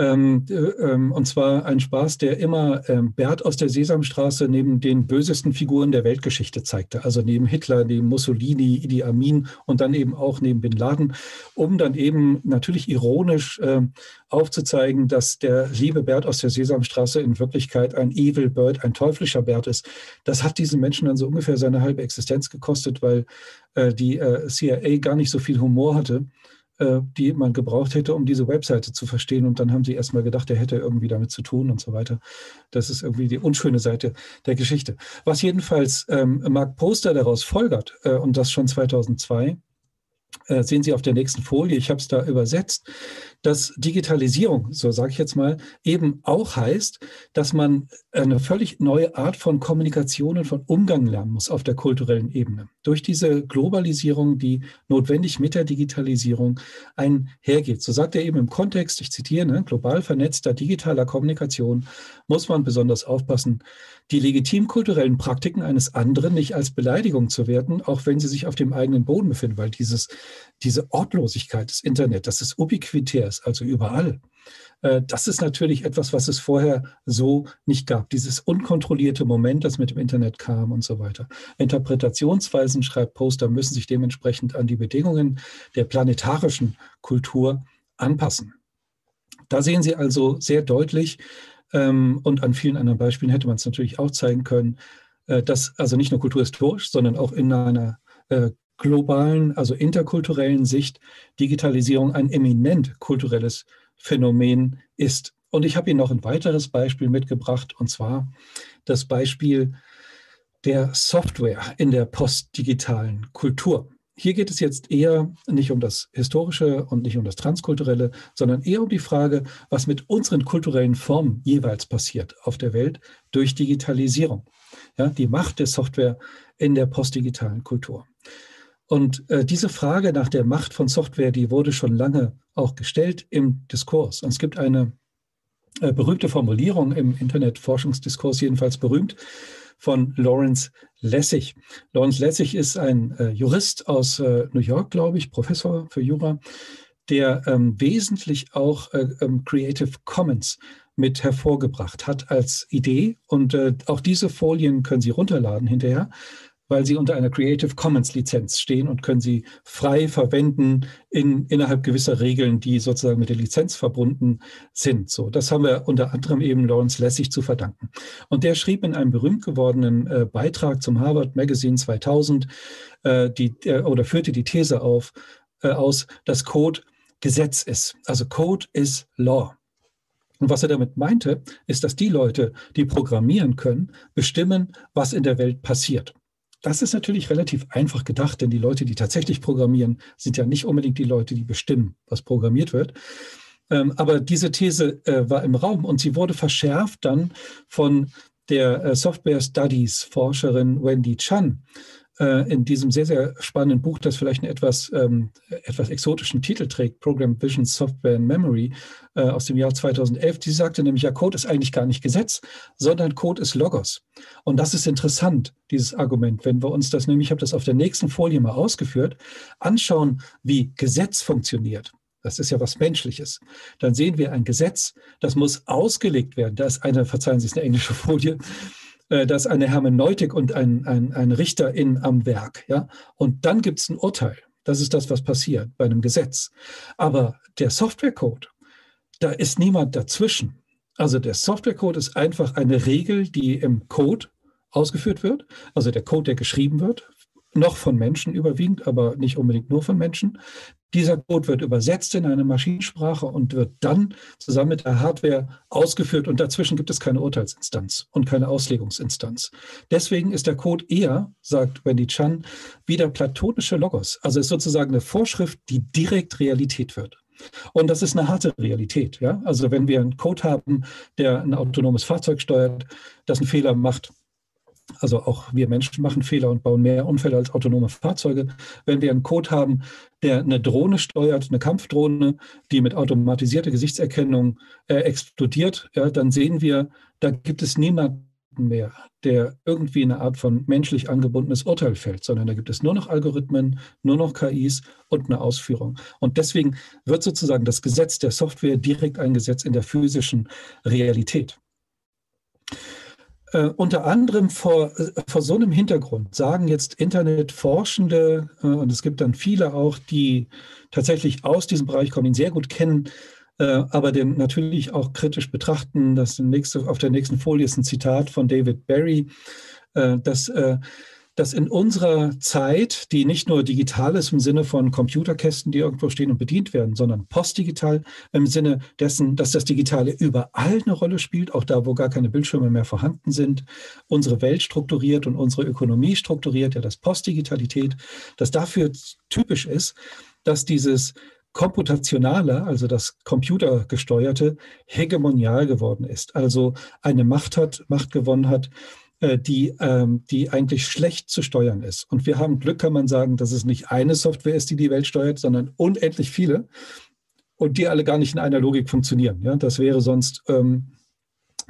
[SPEAKER 2] ähm, äh, ähm, und zwar ein Spaß, der immer ähm, Bert aus der Sesamstraße neben den bösesten Figuren der Weltgeschichte zeigte. Also neben Hitler, neben Mussolini, Idi Amin und dann eben auch neben Bin Laden, um dann eben natürlich ironisch äh, aufzuzeigen, dass der liebe Bert aus der Sesamstraße in Wirklichkeit ein Evil Bird, ein teuflischer Bert ist. Das hat diesen Menschen dann so ungefähr seine halbe Existenz gekostet, weil äh, die äh, CIA gar nicht so viel Humor hatte die man gebraucht hätte, um diese Webseite zu verstehen. Und dann haben sie erstmal gedacht, er hätte irgendwie damit zu tun und so weiter. Das ist irgendwie die unschöne Seite der Geschichte. Was jedenfalls ähm, Mark Poster daraus folgert, äh, und das schon 2002, äh, sehen Sie auf der nächsten Folie, ich habe es da übersetzt, dass Digitalisierung, so sage ich jetzt mal, eben auch heißt, dass man eine völlig neue Art von Kommunikation und von Umgang lernen muss auf der kulturellen Ebene. Durch diese Globalisierung, die notwendig mit der Digitalisierung einhergeht. So sagt er eben im Kontext, ich zitiere, ne, global vernetzter digitaler Kommunikation muss man besonders aufpassen, die legitim kulturellen Praktiken eines anderen nicht als Beleidigung zu werten, auch wenn sie sich auf dem eigenen Boden befinden, weil dieses, diese Ortlosigkeit des Internet, das ist ubiquitär, ist, also überall. Äh, das ist natürlich etwas, was es vorher so nicht gab. Dieses unkontrollierte Moment, das mit dem Internet kam und so weiter. Interpretationsweisen, schreibt Poster, müssen sich dementsprechend an die Bedingungen der planetarischen Kultur anpassen. Da sehen Sie also sehr deutlich, ähm, und an vielen anderen Beispielen hätte man es natürlich auch zeigen können, äh, dass also nicht nur kulturhistorisch, sondern auch in einer äh, globalen, also interkulturellen Sicht Digitalisierung ein eminent kulturelles Phänomen ist. Und ich habe Ihnen noch ein weiteres Beispiel mitgebracht, und zwar das Beispiel der Software in der postdigitalen Kultur. Hier geht es jetzt eher nicht um das Historische und nicht um das Transkulturelle, sondern eher um die Frage, was mit unseren kulturellen Formen jeweils passiert auf der Welt durch Digitalisierung. Ja, die Macht der Software in der postdigitalen Kultur. Und äh, diese Frage nach der Macht von Software, die wurde schon lange auch gestellt im Diskurs. Und es gibt eine äh, berühmte Formulierung im Internetforschungsdiskurs, jedenfalls berühmt, von Lawrence Lessig. Lawrence Lessig ist ein äh, Jurist aus äh, New York, glaube ich, Professor für Jura, der ähm, wesentlich auch äh, ähm, Creative Commons mit hervorgebracht hat als Idee. Und äh, auch diese Folien können Sie runterladen hinterher weil sie unter einer Creative Commons Lizenz stehen und können sie frei verwenden in, innerhalb gewisser Regeln, die sozusagen mit der Lizenz verbunden sind. So, das haben wir unter anderem eben Lawrence Lessig zu verdanken. Und der schrieb in einem berühmt gewordenen äh, Beitrag zum Harvard Magazine 2000 äh, die, äh, oder führte die These auf, äh, aus, dass Code Gesetz ist. Also Code is Law. Und was er damit meinte, ist, dass die Leute, die programmieren können, bestimmen, was in der Welt passiert. Das ist natürlich relativ einfach gedacht, denn die Leute, die tatsächlich programmieren, sind ja nicht unbedingt die Leute, die bestimmen, was programmiert wird. Ähm, aber diese These äh, war im Raum und sie wurde verschärft dann von der äh, Software Studies Forscherin Wendy Chan, in diesem sehr, sehr spannenden Buch, das vielleicht einen etwas, ähm, etwas exotischen Titel trägt, Program Vision Software and Memory äh, aus dem Jahr 2011. Die sagte nämlich, ja, Code ist eigentlich gar nicht Gesetz, sondern Code ist Logos. Und das ist interessant, dieses Argument. Wenn wir uns das nämlich, ich habe das auf der nächsten Folie mal ausgeführt, anschauen, wie Gesetz funktioniert. Das ist ja was Menschliches. Dann sehen wir ein Gesetz, das muss ausgelegt werden. Da ist eine, verzeihen Sie, ist eine englische Folie, äh, ist eine Hermeneutik und ein, ein, ein Richter in, am Werk. Ja? Und dann gibt es ein Urteil. Das ist das, was passiert bei einem Gesetz. Aber der Softwarecode, da ist niemand dazwischen. Also der Softwarecode ist einfach eine Regel, die im Code ausgeführt wird. Also der Code, der geschrieben wird, noch von Menschen überwiegend, aber nicht unbedingt nur von Menschen. Dieser Code wird übersetzt in eine Maschinensprache und wird dann zusammen mit der Hardware ausgeführt und dazwischen gibt es keine Urteilsinstanz und keine Auslegungsinstanz. Deswegen ist der Code eher, sagt Wendy Chan, wie der platonische Logos. Also ist sozusagen eine Vorschrift, die direkt Realität wird. Und das ist eine harte Realität. Ja? Also wenn wir einen Code haben, der ein autonomes Fahrzeug steuert, das einen Fehler macht, also auch wir Menschen machen Fehler und bauen mehr Unfälle als autonome Fahrzeuge. Wenn wir einen Code haben, der eine Drohne steuert, eine Kampfdrohne, die mit automatisierter Gesichtserkennung äh, explodiert, ja, dann sehen wir, da gibt es niemanden mehr, der irgendwie eine Art von menschlich angebundenes Urteil fällt, sondern da gibt es nur noch Algorithmen, nur noch KIs und eine Ausführung. Und deswegen wird sozusagen das Gesetz der Software direkt eingesetzt in der physischen Realität. Äh, unter anderem vor, äh, vor so einem Hintergrund sagen jetzt Internetforschende, äh, und es gibt dann viele auch, die tatsächlich aus diesem Bereich kommen, ihn sehr gut kennen, äh, aber den natürlich auch kritisch betrachten. Das nächste, auf der nächsten Folie ist ein Zitat von David Barry, äh, dass äh, dass in unserer Zeit, die nicht nur digital ist im Sinne von Computerkästen, die irgendwo stehen und bedient werden, sondern postdigital im Sinne dessen, dass das Digitale überall eine Rolle spielt, auch da, wo gar keine Bildschirme mehr vorhanden sind, unsere Welt strukturiert und unsere Ökonomie strukturiert, ja das Postdigitalität, dass dafür typisch ist, dass dieses Komputationale, also das Computergesteuerte, hegemonial geworden ist. Also eine Macht hat, Macht gewonnen hat, die, ähm, die eigentlich schlecht zu steuern ist. Und wir haben Glück, kann man sagen, dass es nicht eine Software ist, die die Welt steuert, sondern unendlich viele und die alle gar nicht in einer Logik funktionieren. Ja, das wäre sonst ähm,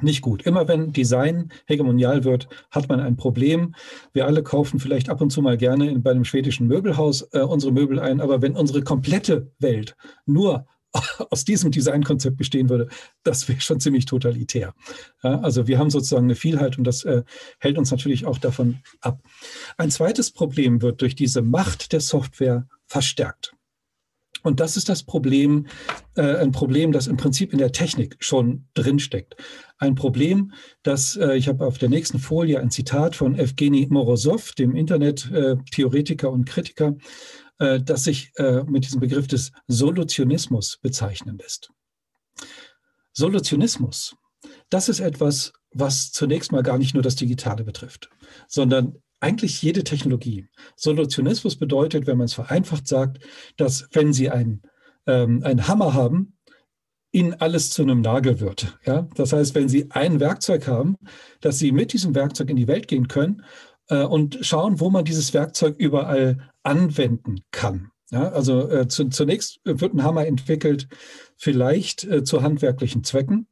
[SPEAKER 2] nicht gut. Immer wenn Design hegemonial wird, hat man ein Problem. Wir alle kaufen vielleicht ab und zu mal gerne bei einem schwedischen Möbelhaus äh, unsere Möbel ein, aber wenn unsere komplette Welt nur aus diesem Designkonzept bestehen würde, das wäre schon ziemlich totalitär. Ja, also wir haben sozusagen eine Vielheit und das äh, hält uns natürlich auch davon ab. Ein zweites Problem wird durch diese Macht der Software verstärkt. Und das ist das Problem, äh, ein Problem, das im Prinzip in der Technik schon drinsteckt. Ein Problem, das, äh, ich habe auf der nächsten Folie ein Zitat von Evgeny Morozov, dem Internet-Theoretiker äh, und Kritiker, äh, das sich äh, mit diesem Begriff des Solutionismus bezeichnen lässt. Solutionismus, das ist etwas, was zunächst mal gar nicht nur das Digitale betrifft, sondern eigentlich jede Technologie. Solutionismus bedeutet, wenn man es vereinfacht sagt, dass wenn Sie einen, ähm, einen Hammer haben, Ihnen alles zu einem Nagel wird. Ja? Das heißt, wenn Sie ein Werkzeug haben, dass Sie mit diesem Werkzeug in die Welt gehen können äh, und schauen, wo man dieses Werkzeug überall anwenden kann. Ja, also äh, zu, zunächst wird ein Hammer entwickelt, vielleicht äh, zu handwerklichen Zwecken.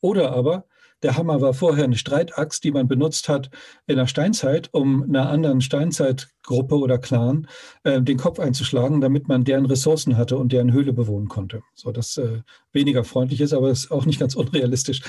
[SPEAKER 2] Oder aber der Hammer war vorher eine Streitaxt, die man benutzt hat in der Steinzeit, um einer anderen Steinzeitgruppe oder Clan äh, den Kopf einzuschlagen, damit man deren Ressourcen hatte und deren Höhle bewohnen konnte. So, das äh, weniger freundlich ist, aber ist auch nicht ganz unrealistisch.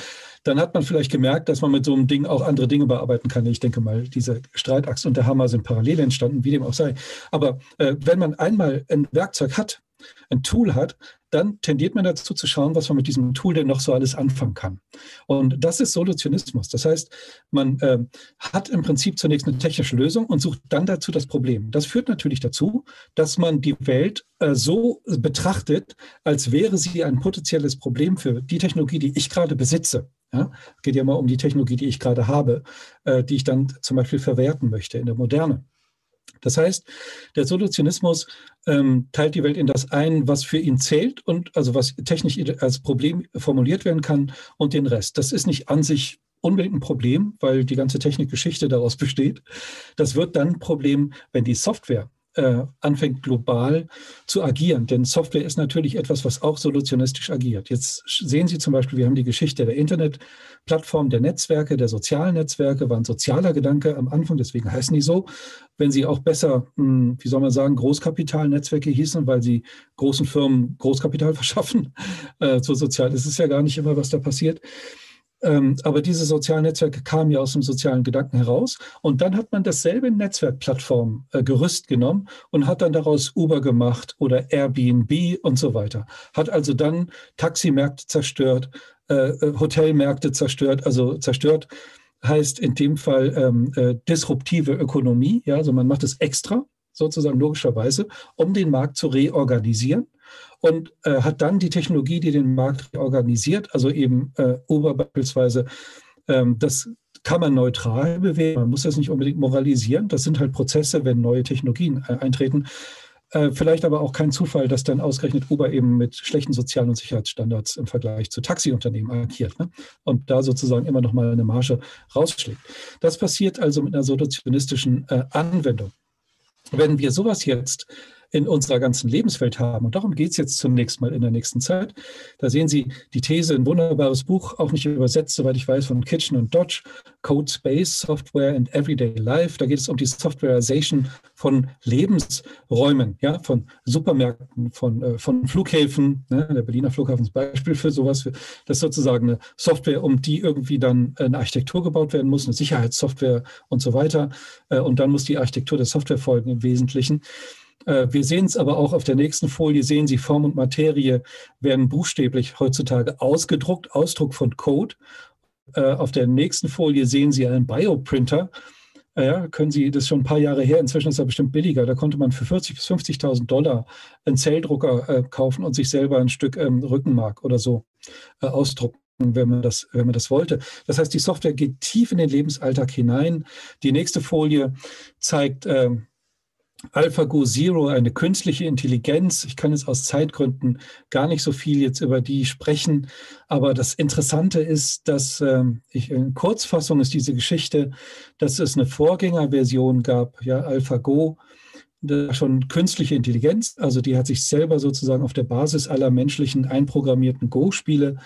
[SPEAKER 2] Dann hat man vielleicht gemerkt, dass man mit so einem Ding auch andere Dinge bearbeiten kann. Ich denke mal, diese Streitaxt und der Hammer sind parallel entstanden, wie dem auch sei. Aber äh, wenn man einmal ein Werkzeug hat, ein Tool hat, dann tendiert man dazu zu schauen, was man mit diesem Tool denn noch so alles anfangen kann. Und das ist Solutionismus. Das heißt, man äh, hat im Prinzip zunächst eine technische Lösung und sucht dann dazu das Problem. Das führt natürlich dazu, dass man die Welt äh, so betrachtet, als wäre sie ein potenzielles Problem für die Technologie, die ich gerade besitze. Ja, es geht ja mal um die Technologie, die ich gerade habe, äh, die ich dann zum Beispiel verwerten möchte in der Moderne. Das heißt, der Solutionismus ähm, teilt die Welt in das ein, was für ihn zählt und also was technisch als Problem formuliert werden kann und den Rest. Das ist nicht an sich unbedingt ein Problem, weil die ganze Technikgeschichte daraus besteht. Das wird dann ein Problem, wenn die Software äh, anfängt global zu agieren. Denn Software ist natürlich etwas, was auch solutionistisch agiert. Jetzt sehen Sie zum Beispiel, wir haben die Geschichte der Internetplattform, der Netzwerke, der sozialen Netzwerke, war ein sozialer Gedanke am Anfang, deswegen heißen die so. Wenn sie auch besser, hm, wie soll man sagen, Großkapitalnetzwerke hießen, weil sie großen Firmen Großkapital verschaffen, äh, so sozial ist es ja gar nicht immer, was da passiert. Ähm, aber diese sozialen Netzwerke kamen ja aus dem sozialen Gedanken heraus. Und dann hat man dasselbe Netzwerkplattform-Gerüst äh, genommen und hat dann daraus Uber gemacht oder Airbnb und so weiter. Hat also dann Taximärkte zerstört, äh, äh, Hotelmärkte zerstört, also zerstört heißt in dem Fall ähm, äh, disruptive Ökonomie. Ja, also man macht es extra sozusagen logischerweise, um den Markt zu reorganisieren und äh, hat dann die Technologie, die den Markt reorganisiert, also eben äh, Uber beispielsweise, ähm, das kann man neutral bewegen, man muss das nicht unbedingt moralisieren. Das sind halt Prozesse, wenn neue Technologien äh, eintreten. Äh, vielleicht aber auch kein Zufall, dass dann ausgerechnet Uber eben mit schlechten sozialen und Sicherheitsstandards im Vergleich zu Taxiunternehmen agiert ne? und da sozusagen immer noch mal eine Marge rausschlägt. Das passiert also mit einer solutionistischen äh, Anwendung. Wenn wir sowas jetzt in unserer ganzen Lebenswelt haben. Und darum geht es jetzt zunächst mal in der nächsten Zeit. Da sehen Sie die These, ein wunderbares Buch, auch nicht übersetzt, soweit ich weiß, von Kitchen und Dodge, Code Space, Software and Everyday Life. Da geht es um die Softwareization von Lebensräumen, ja, von Supermärkten, von, äh, von Flughäfen. Ne? Der Berliner Flughafen ist Beispiel für sowas. Das ist sozusagen eine Software, um die irgendwie dann eine Architektur gebaut werden muss, eine Sicherheitssoftware und so weiter. Äh, und dann muss die Architektur der Software folgen im Wesentlichen. Äh, wir sehen es aber auch auf der nächsten Folie, sehen Sie, Form und Materie werden buchstäblich heutzutage ausgedruckt, Ausdruck von Code. Äh, auf der nächsten Folie sehen Sie einen Bioprinter. Äh, ja, können Sie, das ist schon ein paar Jahre her, inzwischen ist er bestimmt billiger. Da konnte man für 40.000 bis 50.000 Dollar einen Zelldrucker kaufen und sich selber ein Stück ähm, Rückenmark oder so ausdrucken wenn man, das, wenn man das wollte. Das heißt, die Software geht tief in den Lebensalltag hinein. Die nächste Folie zeigt äh, AlphaGo Zero, eine künstliche Intelligenz. Ich kann jetzt aus Zeitgründen gar nicht so viel jetzt über die sprechen, aber das Interessante ist, dass äh, ich in Kurzfassung ist diese Geschichte, dass es eine Vorgängerversion gab, ja, AlphaGo, schon künstliche Intelligenz, also die hat sich selber sozusagen auf der Basis aller menschlichen einprogrammierten Go-Spiele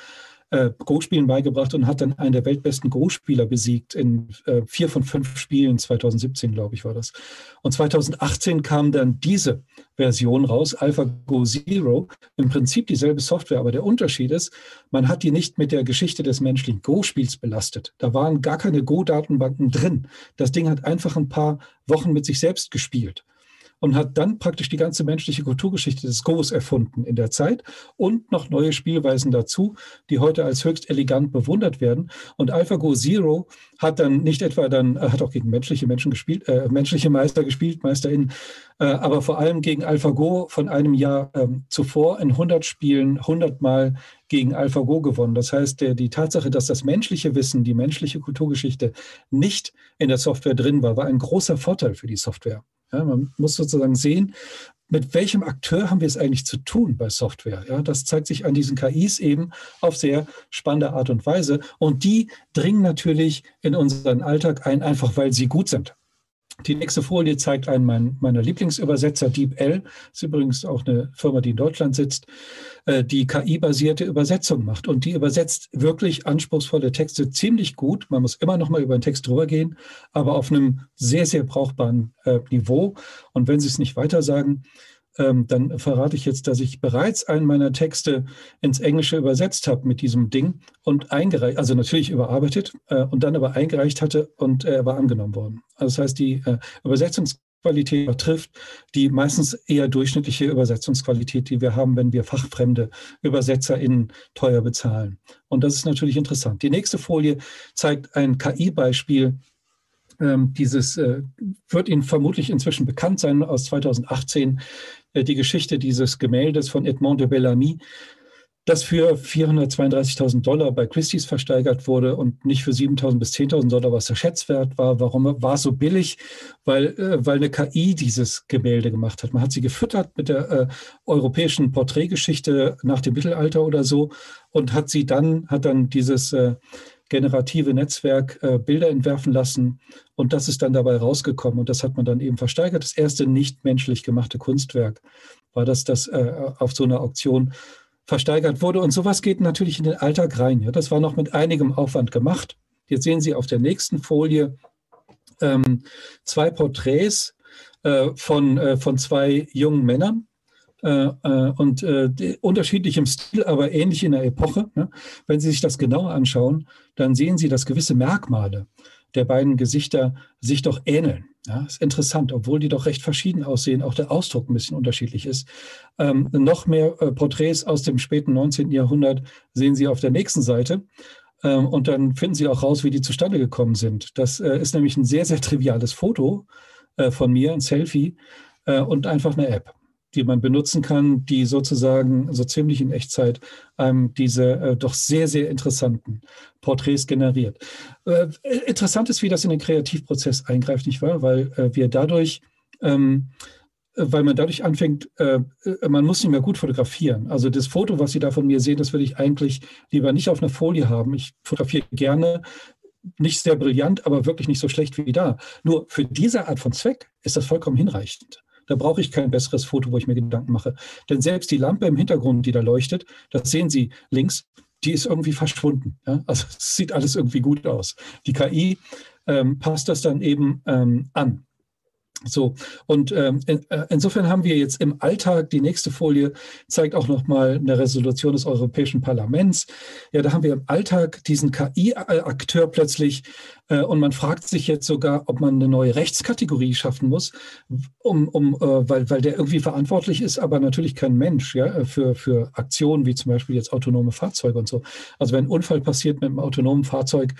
[SPEAKER 2] äh, Go-Spielen beigebracht und hat dann einen der weltbesten Go-Spieler besiegt in äh, vier von fünf Spielen, 2017 glaube ich war das. Und 2018 kam dann diese Version raus, AlphaGo Zero, im Prinzip dieselbe Software, aber der Unterschied ist, man hat die nicht mit der Geschichte des menschlichen Go-Spiels belastet. Da waren gar keine Go-Datenbanken drin. Das Ding hat einfach ein paar Wochen mit sich selbst gespielt und hat dann praktisch die ganze menschliche Kulturgeschichte des Go's erfunden in der Zeit und noch neue Spielweisen dazu, die heute als höchst elegant bewundert werden. Und AlphaGo Zero hat dann nicht etwa dann, äh, hat auch gegen menschliche Menschen gespielt, äh, menschliche Meister gespielt, MeisterInnen, aber vor allem gegen AlphaGo von einem Jahr ähm, zuvor in 100 Spielen 100 Mal gegen AlphaGo gewonnen. Das heißt, der, die Tatsache, dass das menschliche Wissen, die menschliche Kulturgeschichte nicht in der Software drin war, war ein großer Vorteil für die Software. Ja, man muss sozusagen sehen, mit welchem Akteur haben wir es eigentlich zu tun bei Software? Ja, das zeigt sich an diesen KIs eben auf sehr spannende Art und Weise. Und die dringen natürlich in unseren Alltag ein, einfach weil sie gut sind. Die nächste Folie zeigt einen mein, meiner Lieblingsübersetzer, DeepL. Ist übrigens auch eine Firma, die in Deutschland sitzt, äh, die KI-basierte Übersetzung macht. Und die übersetzt wirklich anspruchsvolle Texte ziemlich gut. Man muss immer noch mal über den Text drüber gehen, aber auf einem sehr, sehr brauchbaren äh, Niveau. Und wenn Sie es nicht weiter sagen, ähm, dann verrate ich jetzt, dass ich bereits einen meiner Texte ins Englische übersetzt habe mit diesem Ding und eingereicht, also natürlich überarbeitet äh, und dann aber eingereicht hatte und er war angenommen worden. Also das heißt, die äh, Übersetzungsqualität übertrifft die meistens eher durchschnittliche Übersetzungsqualität, die wir haben, wenn wir fachfremde ÜbersetzerInnen teuer bezahlen. Und das ist natürlich interessant. Die nächste Folie zeigt ein KI-Beispiel, ähm, dieses äh, wird Ihnen vermutlich inzwischen bekannt sein aus 2018. Äh, die Geschichte dieses Gemäldes von Edmond de Bellamy, das für 432.000 Dollar bei Christie's versteigert wurde und nicht für 7.000 bis 10.000 Dollar, was der Schätzwert war. Warum war es so billig? Weil, äh, weil eine KI dieses Gemälde gemacht hat. Man hat sie gefüttert mit der äh, europäischen Porträtgeschichte nach dem Mittelalter oder so und hat sie dann, hat dann dieses äh, generative Netzwerk äh, Bilder entwerfen lassen und das ist dann dabei rausgekommen und das hat man dann eben versteigert. Das erste nicht menschlich gemachte Kunstwerk war das, das äh, auf so einer Auktion versteigert wurde und sowas geht natürlich in den Alltag rein. Ja. Das war noch mit einigem Aufwand gemacht. Jetzt sehen Sie auf der nächsten Folie ähm, zwei Porträts äh, von, äh, von zwei jungen Männern äh, äh, und äh, unterschiedlich im Stil, aber ähnlich in der Epoche. Ne? Wenn Sie sich das genauer anschauen, dann sehen Sie, dass gewisse Merkmale der beiden Gesichter sich doch ähneln. Ja, ist interessant, obwohl die doch recht verschieden aussehen, auch der Ausdruck ein bisschen unterschiedlich ist. Ähm, noch mehr äh, Porträts aus dem späten 19. Jahrhundert sehen Sie auf der nächsten Seite. Ähm, und dann finden Sie auch raus, wie die zustande gekommen sind. Das äh, ist nämlich ein sehr, sehr triviales Foto äh, von mir, ein Selfie äh, und einfach eine App die man benutzen kann, die sozusagen so ziemlich in Echtzeit ähm, diese äh, doch sehr, sehr interessanten Porträts generiert. Äh, interessant ist, wie das in den Kreativprozess eingreift, nicht wahr? Weil äh, wir dadurch, ähm, weil man dadurch anfängt, äh, man muss nicht mehr gut fotografieren. Also das Foto, was Sie da von mir sehen, das würde ich eigentlich lieber nicht auf einer Folie haben. Ich fotografiere gerne, nicht sehr brillant, aber wirklich nicht so schlecht wie da. Nur für diese Art von Zweck ist das vollkommen hinreichend. Da brauche ich kein besseres Foto, wo ich mir Gedanken mache. Denn selbst die Lampe im Hintergrund, die da leuchtet, das sehen Sie links, die ist irgendwie verschwunden. Ja? Also es sieht alles irgendwie gut aus. Die KI ähm, passt das dann eben ähm, an. So, und ähm, in, äh, insofern haben wir jetzt im Alltag, die nächste Folie zeigt auch nochmal eine Resolution des Europäischen Parlaments. Ja, da haben wir im Alltag diesen KI-Akteur plötzlich äh, und man fragt sich jetzt sogar, ob man eine neue Rechtskategorie schaffen muss, um, um, äh, weil, weil der irgendwie verantwortlich ist, aber natürlich kein Mensch, ja, für, für Aktionen wie zum Beispiel jetzt autonome Fahrzeuge und so. Also wenn ein Unfall passiert mit einem autonomen Fahrzeug,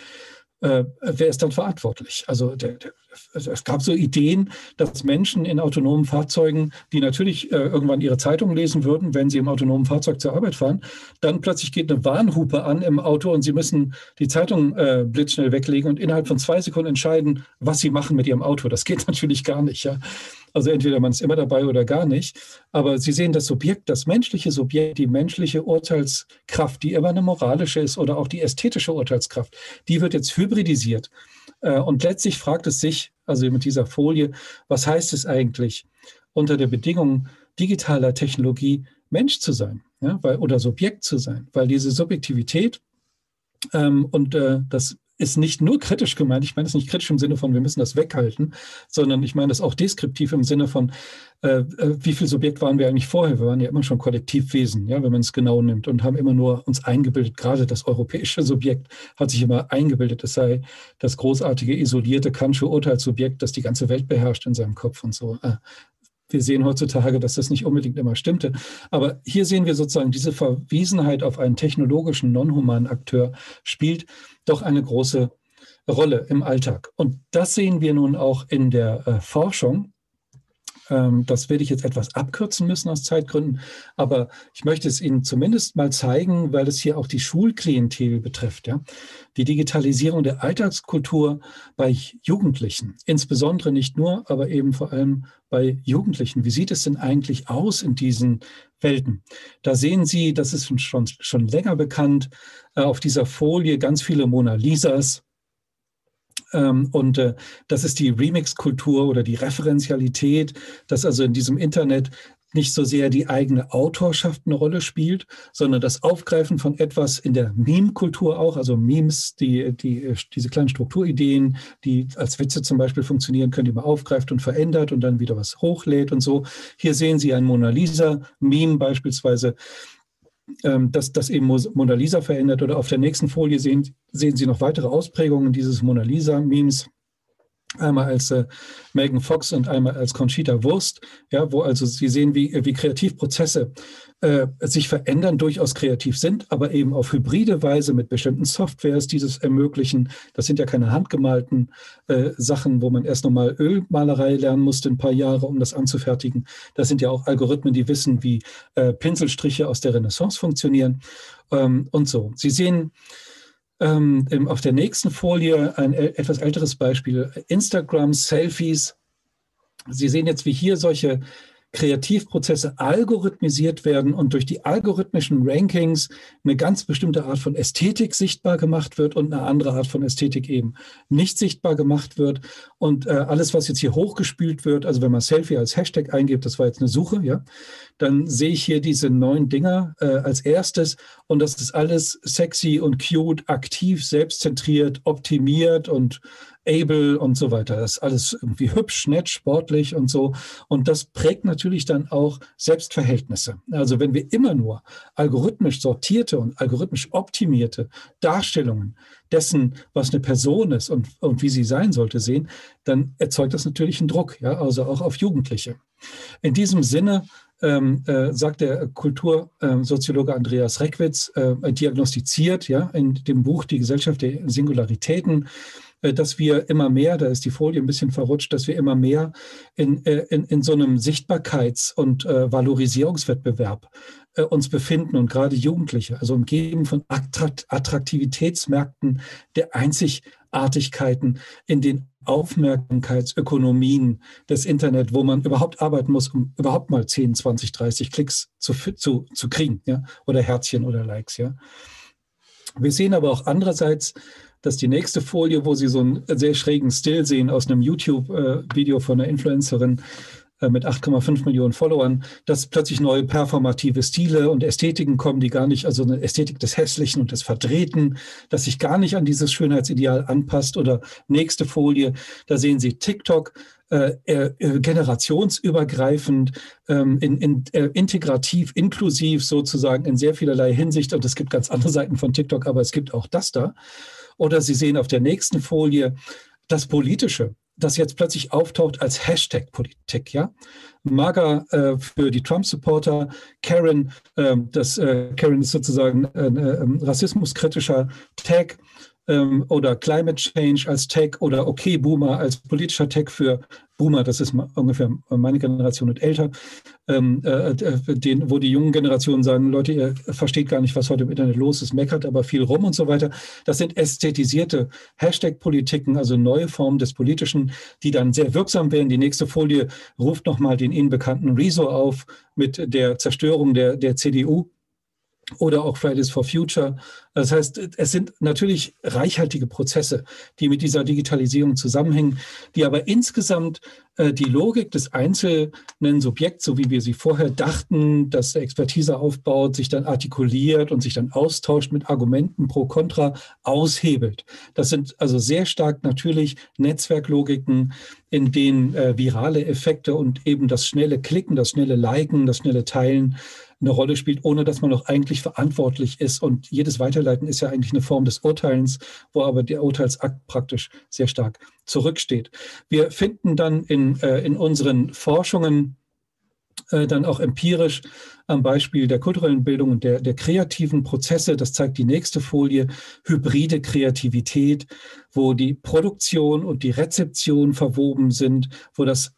[SPEAKER 2] äh, wer ist dann verantwortlich? Also der, der, es gab so Ideen, dass Menschen in autonomen Fahrzeugen, die natürlich äh, irgendwann ihre Zeitung lesen würden, wenn sie im autonomen Fahrzeug zur Arbeit fahren, dann plötzlich geht eine Warnhupe an im Auto und sie müssen die Zeitung äh, blitzschnell weglegen und innerhalb von zwei Sekunden entscheiden, was sie machen mit ihrem Auto. Das geht natürlich gar nicht. Ja? Also entweder man ist immer dabei oder gar nicht. Aber Sie sehen das Subjekt, das menschliche Subjekt, die menschliche Urteilskraft, die immer eine moralische ist oder auch die ästhetische Urteilskraft, die wird jetzt hybridisiert. Äh, und letztlich fragt es sich, also mit dieser Folie, was heißt es eigentlich, unter der Bedingung digitaler Technologie Mensch zu sein ja, weil, oder Subjekt zu sein? Weil diese Subjektivität ähm, und äh, das ist nicht nur kritisch gemeint. Ich meine es nicht kritisch im Sinne von, wir müssen das weghalten, sondern ich meine es auch deskriptiv im Sinne von, äh, äh, wie viel Subjekt waren wir eigentlich vorher? Wir waren ja immer schon Kollektivwesen, ja, wenn man es genau nimmt und haben immer nur uns eingebildet, gerade das europäische Subjekt hat sich immer eingebildet, es sei das großartige, isolierte Kantsche Urteilssubjekt, das die ganze Welt beherrscht in seinem Kopf und so. Äh, wir sehen heutzutage, dass das nicht unbedingt immer stimmte. Aber hier sehen wir sozusagen, diese Verwiesenheit auf einen technologischen, non-humanen Akteur spielt doch eine große Rolle im Alltag. Und das sehen wir nun auch in der äh, Forschung. Ähm, das werde ich jetzt etwas abkürzen müssen aus Zeitgründen, aber ich möchte es Ihnen zumindest mal zeigen, weil es hier auch die Schulklientel betrifft. Ja? Die Digitalisierung der Alltagskultur bei Jugendlichen, insbesondere nicht nur, aber eben vor allem bei Jugendlichen. Wie sieht es denn eigentlich aus in diesen Welten? Da sehen Sie, das ist schon, schon länger bekannt, äh, auf dieser Folie ganz viele Mona Lisas und äh, das ist die Remix-Kultur oder die Referenzialität, dass also in diesem Internet nicht so sehr die eigene Autorschaft eine Rolle spielt, sondern das Aufgreifen von etwas in der Meme-Kultur auch, also Memes, die, die, diese kleinen Strukturideen, die als Witze zum Beispiel funktionieren können, die man aufgreift und verändert und dann wieder was hochlädt und so. Hier sehen Sie ein Mona Lisa-Meme beispielsweise, ähm, dass das eben Mona Lisa verändert. Oder auf der nächsten Folie sehen, sehen Sie noch weitere Ausprägungen dieses Mona Lisa-Memes. Einmal als äh, Megan Fox und einmal als Conchita Wurst, ja, wo also Sie sehen, wie, wie Kreativprozesse äh, sich verändern, durchaus kreativ sind, aber eben auf hybride Weise mit bestimmten Softwares dieses ermöglichen. Das sind ja keine handgemalten äh, Sachen, wo man erst nochmal Ölmalerei lernen musste, ein paar Jahre, um das anzufertigen. Das sind ja auch Algorithmen, die wissen, wie äh, Pinselstriche aus der Renaissance funktionieren ähm, und so. Sie sehen, ähm, auf der nächsten Folie ein etwas älteres Beispiel, Instagram, Selfies. Sie sehen jetzt, wie hier solche Kreativprozesse algorithmisiert werden und durch die algorithmischen Rankings eine ganz bestimmte Art von Ästhetik sichtbar gemacht wird und eine andere Art von Ästhetik eben nicht sichtbar gemacht wird. Und äh, alles, was jetzt hier hochgespült wird, also wenn man Selfie als Hashtag eingibt, das war jetzt eine Suche, ja, dann sehe ich hier diese neun Dinger äh, als erstes und das ist alles sexy und cute, aktiv, selbstzentriert, optimiert und able und so weiter. Das ist alles irgendwie hübsch, nett, sportlich und so. Und das prägt natürlich dann auch Selbstverhältnisse. Also wenn wir immer nur algorithmisch sortierte und algorithmisch optimierte Darstellungen dessen, was eine Person ist und, und wie sie sein sollte, sehen, dann erzeugt das natürlich einen Druck, ja, also auch auf Jugendliche. In diesem Sinne ähm, äh, sagt der Kultursoziologe Andreas Reckwitz, äh, diagnostiziert ja, in dem Buch Die Gesellschaft der Singularitäten, dass wir immer mehr, da ist die Folie ein bisschen verrutscht, dass wir immer mehr in, äh, in, in so einem Sichtbarkeits- und äh, Valorisierungswettbewerb äh, uns befinden und gerade Jugendliche, also umgeben von Attraktivitätsmärkten der Einzigartigkeiten in den Aufmerksamkeitsökonomien des Internet, wo man überhaupt arbeiten muss, um überhaupt mal 10, 20, 30 Klicks zu, zu, zu kriegen, ja, oder Herzchen oder Likes, ja. Wir sehen aber auch andererseits, dass die nächste Folie, wo Sie so einen sehr schrägen Still sehen aus einem YouTube-Video äh, von einer Influencerin, äh, mit 8,5 Millionen Followern, dass plötzlich neue performative Stile und Ästhetiken kommen, die gar nicht, also eine Ästhetik des Hässlichen und des Verdrehten, dass sich gar nicht an dieses Schönheitsideal anpasst. Oder nächste Folie, da sehen Sie TikTok, äh, äh, generationsübergreifend, ähm, in, in, äh, integrativ, inklusiv sozusagen in sehr vielerlei Hinsicht. Und es gibt ganz andere Seiten von TikTok, aber es gibt auch das da. Oder Sie sehen auf der nächsten Folie das Politische das jetzt plötzlich auftaucht als Hashtag-Politik, ja. MAGA äh, für die Trump-Supporter, Karen, äh, das äh, Karen ist sozusagen ein ähm, rassismuskritischer Tag ähm, oder Climate Change als Tag oder Okay Boomer als politischer Tag für Boomer, das ist ungefähr meine Generation und älter, ähm, äh, äh, den, wo die jungen Generationen sagen, Leute, ihr versteht gar nicht, was heute im Internet los ist, meckert aber viel rum und so weiter. Das sind ästhetisierte Hashtag-Politiken, also neue Formen des Politischen, die dann sehr wirksam werden. Die nächste Folie ruft nochmal den Ihnen bekannten Rezo auf mit der Zerstörung der, der CDU oder auch Fridays for Future. Das heißt, es sind natürlich reichhaltige Prozesse, die mit dieser Digitalisierung zusammenhängen, die aber insgesamt äh, die Logik des einzelnen Subjekts, so wie wir sie vorher dachten, dass Expertise aufbaut, sich dann artikuliert und sich dann austauscht mit Argumenten pro Contra, aushebelt. Das sind also sehr stark natürlich Netzwerklogiken, in denen äh, virale Effekte und eben das schnelle Klicken, das schnelle Liken, das schnelle Teilen eine Rolle spielt, ohne dass man auch eigentlich verantwortlich ist. Und jedes Weiterleiten ist ja eigentlich eine Form des Urteilens, wo aber der Urteilsakt praktisch sehr stark zurücksteht. Wir finden dann in, äh, in unseren Forschungen äh, dann auch empirisch am Beispiel der kulturellen Bildung und der, der kreativen Prozesse, das zeigt die nächste Folie, hybride Kreativität, wo die Produktion und die Rezeption verwoben sind, wo das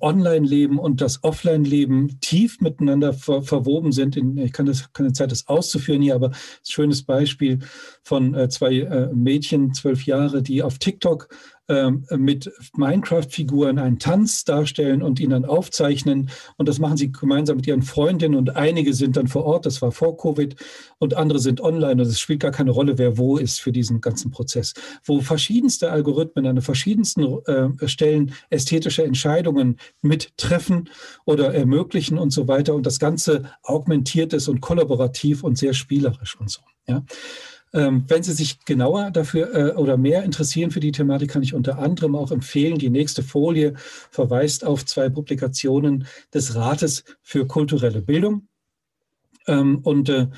[SPEAKER 2] Online-Leben und das Offline-Leben tief miteinander ver verwoben sind. In, ich kann das keine Zeit, das auszuführen hier, aber ein schönes Beispiel von äh, zwei äh, Mädchen, zwölf Jahre, die auf TikTok mit Minecraft-Figuren einen Tanz darstellen und ihn dann aufzeichnen. Und das machen sie gemeinsam mit ihren Freundinnen und einige sind dann vor Ort, das war vor Covid, und andere sind online. Und es spielt gar keine Rolle, wer wo ist für diesen ganzen Prozess. Wo verschiedenste Algorithmen an verschiedensten äh, Stellen ästhetische Entscheidungen mittreffen oder ermöglichen und so weiter. Und das Ganze augmentiert ist und kollaborativ und sehr spielerisch und so. Ja. Ähm, wenn Sie sich genauer dafür äh, oder mehr interessieren für die Thematik, kann ich unter anderem auch empfehlen, die nächste Folie verweist auf zwei Publikationen des Rates für kulturelle Bildung. Ähm, und äh,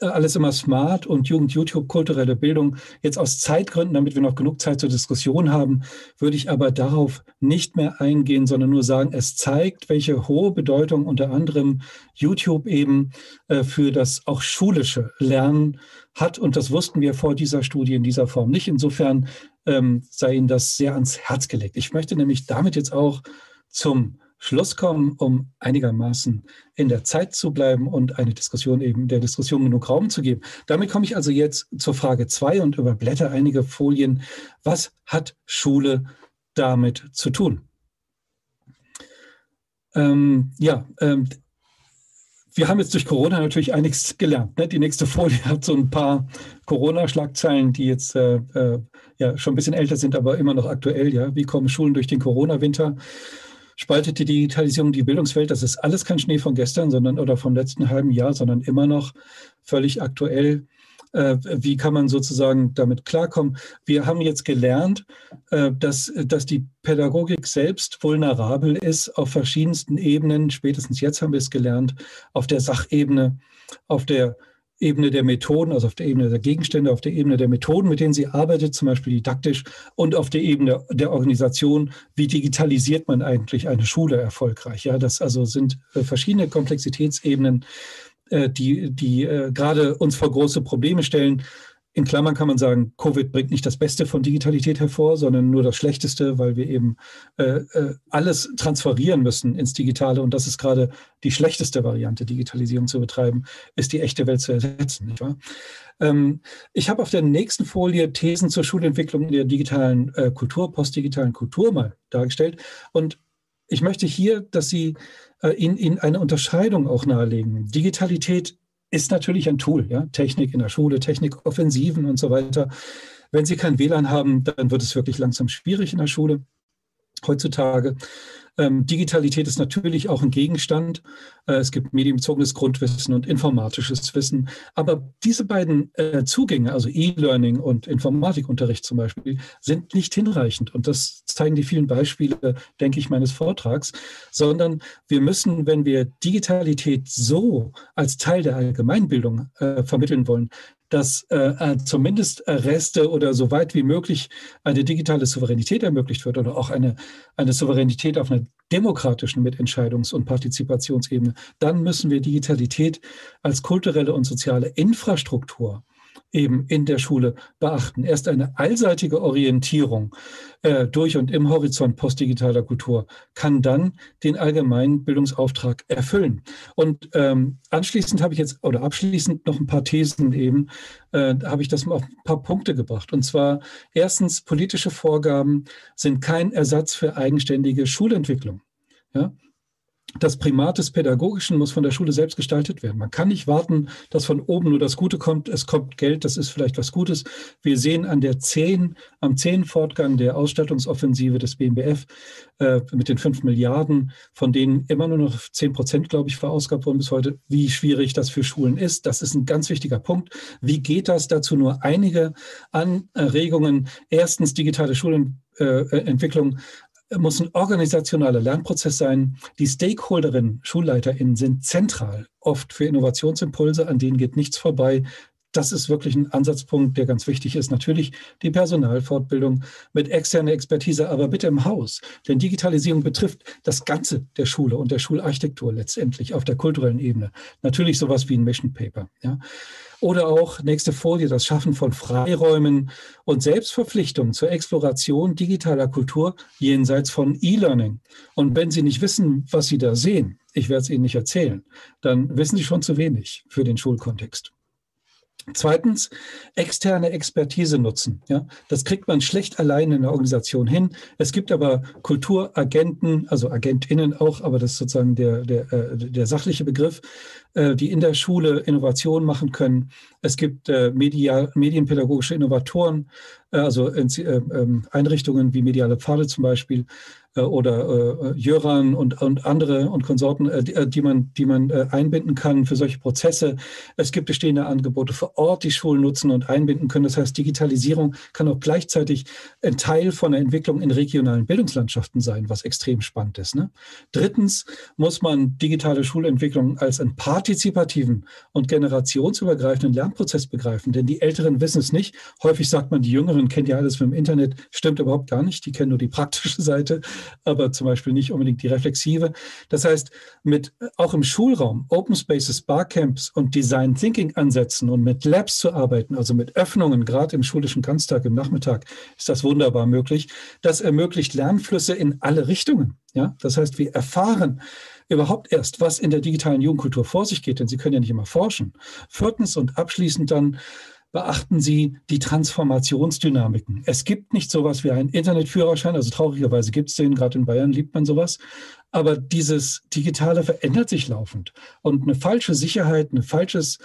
[SPEAKER 2] alles immer smart und Jugend YouTube kulturelle Bildung. Jetzt aus Zeitgründen, damit wir noch genug Zeit zur Diskussion haben, würde ich aber darauf nicht mehr eingehen, sondern nur sagen, es zeigt, welche hohe Bedeutung unter anderem YouTube eben äh, für das auch schulische Lernen hat. Und das wussten wir vor dieser Studie in dieser Form nicht. Insofern ähm, sei Ihnen das sehr ans Herz gelegt. Ich möchte nämlich damit jetzt auch zum Schluss kommen, um einigermaßen in der Zeit zu bleiben und eine Diskussion eben der Diskussion genug Raum zu geben. Damit komme ich also jetzt zur Frage zwei und überblätter einige Folien. Was hat Schule damit zu tun? Ähm, ja, ähm, wir haben jetzt durch Corona natürlich einiges gelernt. Ne? Die nächste Folie hat so ein paar Corona-Schlagzeilen, die jetzt äh, äh, ja schon ein bisschen älter sind, aber immer noch aktuell. Ja, wie kommen Schulen durch den Corona-Winter? Spaltet die Digitalisierung die Bildungswelt? Das ist alles kein Schnee von gestern, sondern oder vom letzten halben Jahr, sondern immer noch völlig aktuell. Äh, wie kann man sozusagen damit klarkommen? Wir haben jetzt gelernt, äh, dass, dass die Pädagogik selbst vulnerabel ist auf verschiedensten Ebenen. Spätestens jetzt haben wir es gelernt, auf der Sachebene, auf der Ebene der Methoden, also auf der Ebene der Gegenstände, auf der Ebene der Methoden, mit denen sie arbeitet, zum Beispiel didaktisch, und auf der Ebene der Organisation, wie digitalisiert man eigentlich eine Schule erfolgreich. Ja, das also sind äh, verschiedene Komplexitätsebenen, die, die äh, gerade uns vor große Probleme stellen. in Klammern kann man sagen, Covid bringt nicht das Beste von Digitalität hervor, sondern nur das Schlechteste, weil wir eben äh, äh, alles transferieren müssen ins Digitale. Und das ist gerade die schlechteste Variante, Digitalisierung zu betreiben, ist die echte Welt zu ersetzen. Ähm, ich habe auf der nächsten Folie Thesen zur Schulentwicklung der digitalen äh, Kultur, postdigitalen Kultur mal dargestellt. Und ich möchte hier, dass Sie äh, Ihnen, Ihnen eine Unterscheidung auch nahelegen. Digitalität ist natürlich ein Tool, ja, Technik in der Schule, Technikoffensiven und so weiter. Wenn Sie kein WLAN haben, dann wird es wirklich langsam schwierig in der Schule heutzutage. Ähm, Digitalität ist natürlich auch ein Gegenstand. Äh, es gibt medienbezogenes Grundwissen und informatisches Wissen. Aber diese beiden äh, Zugänge, also E-Learning und Informatikunterricht zum Beispiel, sind nicht hinreichend. Und das zeigen die vielen Beispiele, denke ich, meines Vortrags, sondern wir müssen, wenn wir Digitalität so als Teil der Allgemeinbildung äh, vermitteln wollen, dass äh, äh, zumindest Reste oder so weit wie möglich eine digitale Souveränität ermöglicht wird oder auch eine, eine Souveränität auf einer demokratischen Mitentscheidungs- und Partizipationsebene, dann müssen wir Digitalität als kulturelle und soziale Infrastruktur eben in der Schule beachten. Erst eine allseitige Orientierung äh, durch und im Horizont postdigitaler Kultur kann dann den allgemeinen Bildungsauftrag erfüllen. Und ähm, anschließend habe ich jetzt, oder abschließend noch ein paar Thesen eben, äh, habe ich das mal auf ein paar Punkte gebracht. Und zwar erstens, politische Vorgaben sind kein Ersatz für eigenständige Schulentwicklung. Ja? Das Primat des Pädagogischen muss von der Schule selbst gestaltet werden. Man kann nicht warten, dass von oben nur das Gute kommt. Es kommt Geld, das ist vielleicht was Gutes. Wir sehen an der 10, am 10 Fortgang der Ausstattungsoffensive des BMBF äh, mit den 5 Milliarden, von denen immer nur noch 10 Prozent, glaube ich, verausgabt wurden bis heute, wie schwierig das für Schulen ist. Das ist ein ganz wichtiger Punkt. Wie geht das? Dazu nur einige Anregungen. Erstens digitale Schulentwicklung muss ein organisationaler Lernprozess sein. Die Stakeholderinnen, SchulleiterInnen sind zentral, oft für Innovationsimpulse, an denen geht nichts vorbei. Das ist wirklich ein Ansatzpunkt, der ganz wichtig ist. Natürlich die Personalfortbildung mit externer Expertise, aber bitte im Haus. Denn Digitalisierung betrifft das Ganze der Schule und der Schularchitektur letztendlich auf der kulturellen Ebene. Natürlich sowas wie ein Mission Paper. Ja. Oder auch, nächste Folie, das Schaffen von Freiräumen und Selbstverpflichtungen zur Exploration digitaler Kultur jenseits von E-Learning. Und wenn Sie nicht wissen, was Sie da sehen, ich werde es Ihnen nicht erzählen, dann wissen Sie schon zu wenig für den Schulkontext. Zweitens, externe Expertise nutzen. Ja, das kriegt man schlecht allein in der Organisation hin. Es gibt aber Kulturagenten, also AgentInnen auch, aber das ist sozusagen der, der, äh, der sachliche Begriff, die in der Schule Innovation machen können. Es gibt äh, Media, medienpädagogische Innovatoren, also ähm, Einrichtungen wie Mediale Pfade zum Beispiel, äh, oder äh, Jöran und, und andere und Konsorten, äh, die, äh, man, die man äh, einbinden kann für solche Prozesse. Es gibt bestehende Angebote vor Ort, die Schulen nutzen und einbinden können. Das heißt, Digitalisierung kann auch gleichzeitig ein Teil von der Entwicklung in regionalen Bildungslandschaften sein, was extrem spannend ist. Ne? Drittens muss man digitale Schulentwicklung als einen partizipativen und generationsübergreifenden Lernprozess begreifen, denn die Älteren wissen es nicht. Häufig sagt man, die Jüngeren kennen ja alles vom Internet. Stimmt überhaupt gar nicht. Die kennen nur die praktische Seite aber zum Beispiel nicht unbedingt die reflexive. Das heißt, mit auch im Schulraum Open Spaces, Barcamps und Design Thinking Ansätzen und mit Labs zu arbeiten, also mit Öffnungen, gerade im schulischen Ganztag, im Nachmittag, ist das wunderbar möglich. Das ermöglicht Lernflüsse in alle Richtungen. Ja, das heißt, wir erfahren überhaupt erst, was in der digitalen Jugendkultur vor sich geht, denn sie können ja nicht immer forschen. Viertens und abschließend dann beachten Sie die Transformationsdynamiken. Es gibt nicht sowas wie einen Internetführerschein, also traurigerweise gibt es den, gerade in Bayern liebt man sowas. Aber dieses Digitale verändert sich laufend. Und eine falsche Sicherheit, eine falsches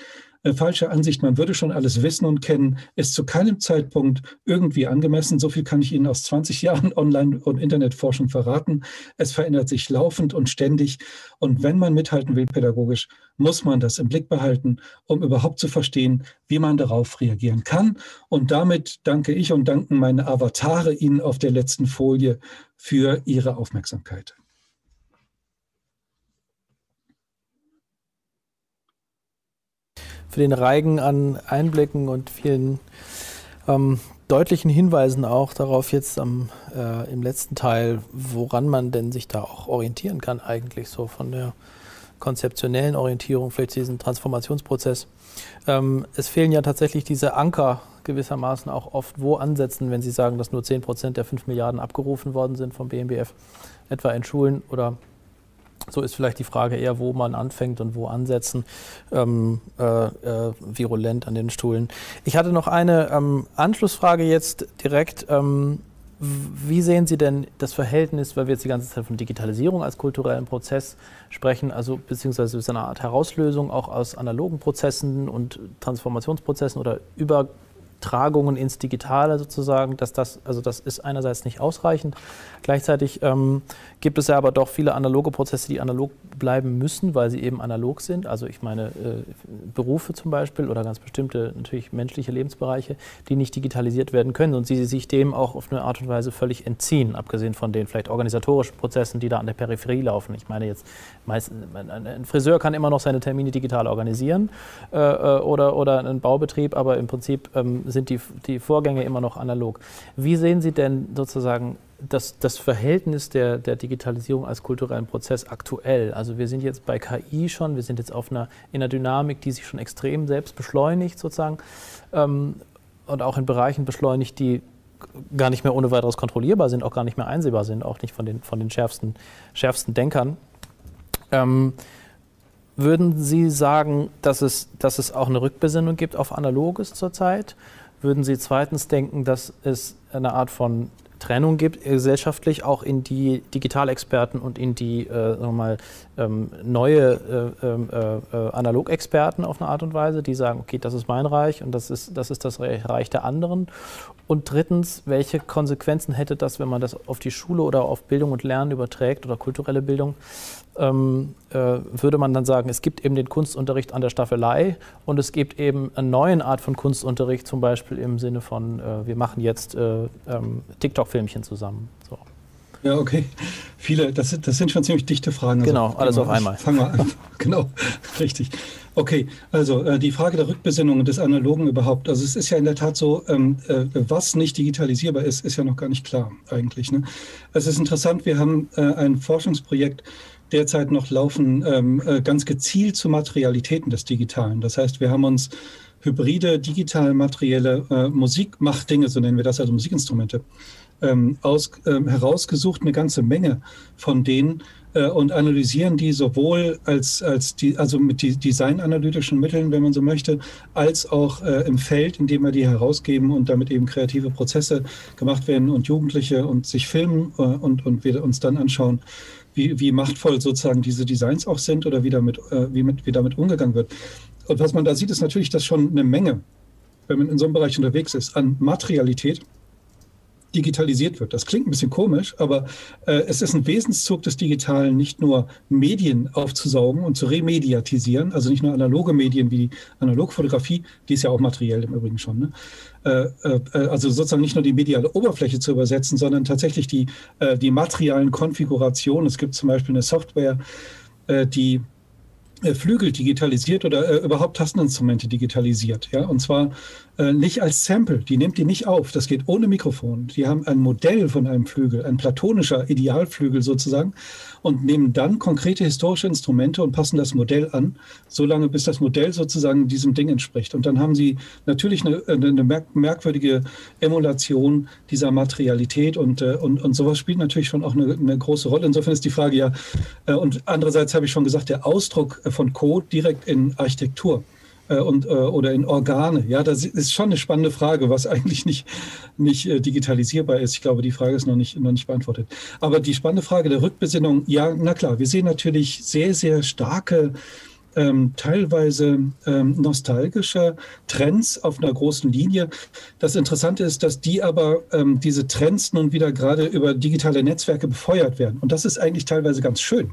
[SPEAKER 2] äh, falsche Ansicht, man würde schon alles wissen und kennen, ist zu keinem Zeitpunkt irgendwie angemessen. So viel kann ich Ihnen aus 20 Jahren Online- und Internetforschung verraten. Es verändert sich laufend und ständig. Und wenn man mithalten will pädagogisch, muss man das im Blick behalten, um überhaupt zu verstehen, wie man darauf reagieren kann. Und damit danke ich und danken meine Avatare Ihnen auf der letzten Folie für Ihre Aufmerksamkeit.
[SPEAKER 1] Für den Reigen an Einblicken und vielen ähm, deutlichen Hinweisen auch darauf jetzt am, äh, im letzten Teil, woran man denn sich da auch orientieren kann eigentlich so von der konzeptionellen Orientierung, vielleicht diesen Transformationsprozess. Ähm, es fehlen ja tatsächlich diese Anker gewissermaßen auch oft wo ansetzen, wenn Sie sagen, dass nur 10 Prozent der 5 Milliarden abgerufen worden sind vom BMBF, etwa in Schulen oder so ist vielleicht die Frage eher, wo man anfängt und wo ansetzen, ähm, äh, äh, virulent an den Stuhlen. Ich hatte noch eine ähm, Anschlussfrage jetzt direkt. Ähm, wie sehen Sie denn das Verhältnis, weil wir jetzt die ganze Zeit von Digitalisierung als kulturellen Prozess sprechen, also beziehungsweise ist eine Art Herauslösung auch aus analogen Prozessen und Transformationsprozessen oder über Tragungen ins Digitale sozusagen, dass das, also das ist einerseits nicht ausreichend. Gleichzeitig ähm, gibt es ja aber doch viele analoge Prozesse, die analog bleiben müssen, weil sie eben analog sind. Also ich meine äh, Berufe zum Beispiel oder ganz bestimmte natürlich menschliche Lebensbereiche, die nicht digitalisiert werden können und sie sich dem auch auf eine Art und Weise völlig entziehen, abgesehen von den vielleicht organisatorischen Prozessen, die da an der Peripherie laufen. Ich meine jetzt, meist, ein Friseur kann immer noch seine Termine digital organisieren äh, äh oder, oder ein Baubetrieb, aber im Prinzip ähm, sind die, die Vorgänge immer noch analog. Wie sehen Sie denn sozusagen das, das Verhältnis der, der Digitalisierung als kulturellen Prozess aktuell? Also wir sind jetzt bei KI schon, wir sind jetzt auf einer, in einer Dynamik, die sich schon extrem selbst beschleunigt sozusagen ähm, und auch in Bereichen beschleunigt, die gar nicht mehr ohne weiteres kontrollierbar sind, auch gar nicht mehr einsehbar sind, auch nicht von den, von den schärfsten, schärfsten Denkern. Ähm, würden Sie sagen, dass es, dass es auch eine Rückbesinnung gibt auf Analoges zurzeit? Würden Sie zweitens denken, dass es eine Art von Trennung gibt, gesellschaftlich auch in die Digitalexperten und in die äh, mal, ähm, neue äh, ähm, äh, äh, Analogexperten auf eine Art und Weise, die sagen, okay, das ist mein Reich und das ist das, ist das Reich der anderen. Und drittens, welche Konsequenzen hätte das, wenn man das auf die Schule oder auf Bildung und Lernen überträgt oder kulturelle Bildung? Ähm, äh, würde man dann sagen, es gibt eben den Kunstunterricht an der Staffelei und es gibt eben eine neue Art von Kunstunterricht, zum Beispiel im Sinne von, äh, wir machen jetzt äh, ähm, TikTok-Filmchen zusammen. So.
[SPEAKER 2] Ja, okay. Viele, das, sind, das sind schon ziemlich dichte Fragen.
[SPEAKER 1] Also, genau, alles auf einmal.
[SPEAKER 2] Fangen wir an. genau, richtig. Okay, also äh, die Frage der Rückbesinnung des Analogen überhaupt. Also es ist ja in der Tat so, ähm, äh, was nicht digitalisierbar ist, ist ja noch gar nicht klar eigentlich. Ne? Es ist interessant, wir haben äh, ein Forschungsprojekt derzeit noch laufen, ähm, äh, ganz gezielt zu Materialitäten des Digitalen. Das heißt, wir haben uns hybride, digital materielle äh, Musikmachtdinge, so nennen wir das, also Musikinstrumente, ähm, aus, ähm, herausgesucht, eine ganze Menge von denen äh, und analysieren die sowohl als, als die, also mit die designanalytischen Mitteln, wenn man so möchte, als auch äh, im Feld, indem wir die herausgeben und damit eben kreative Prozesse gemacht werden und Jugendliche und sich filmen äh, und, und wir uns dann anschauen, wie, wie machtvoll sozusagen diese Designs auch sind oder wie damit, äh, wie, mit, wie damit umgegangen wird. Und was man da sieht, ist natürlich, dass schon eine Menge, wenn man in so einem Bereich unterwegs ist, an Materialität digitalisiert wird. Das klingt ein bisschen komisch, aber äh, es ist ein Wesenszug des Digitalen, nicht nur Medien aufzusaugen und zu remediatisieren, also nicht nur analoge Medien wie Analogfotografie, die ist ja auch materiell im Übrigen schon, ne? äh, äh, also sozusagen nicht nur die mediale Oberfläche zu übersetzen, sondern tatsächlich die, äh, die materialen Konfigurationen. Es gibt zum Beispiel eine Software, äh, die äh, Flügel digitalisiert oder äh, überhaupt Tasteninstrumente digitalisiert. Ja? Und zwar äh, nicht als Sample, die nimmt die nicht auf, das geht ohne Mikrofon. Die haben ein Modell von einem Flügel, ein platonischer Idealflügel sozusagen und nehmen dann konkrete historische Instrumente und passen das Modell an, solange bis das Modell sozusagen diesem Ding entspricht. Und dann haben sie natürlich eine, eine merkwürdige Emulation dieser Materialität und, äh, und, und sowas spielt natürlich schon auch eine, eine große Rolle. Insofern ist die Frage ja, äh, und andererseits habe ich schon gesagt, der Ausdruck von Code direkt in Architektur äh, und, äh, oder in Organe? Ja, das ist schon eine spannende Frage, was eigentlich nicht, nicht äh, digitalisierbar ist. Ich glaube, die Frage ist noch nicht, noch nicht beantwortet. Aber die spannende Frage der Rückbesinnung, ja, na klar, wir sehen natürlich sehr, sehr starke ähm, teilweise ähm, nostalgische Trends auf einer großen Linie. Das Interessante ist, dass die aber ähm, diese Trends nun wieder gerade über digitale Netzwerke befeuert werden. Und das ist eigentlich teilweise ganz schön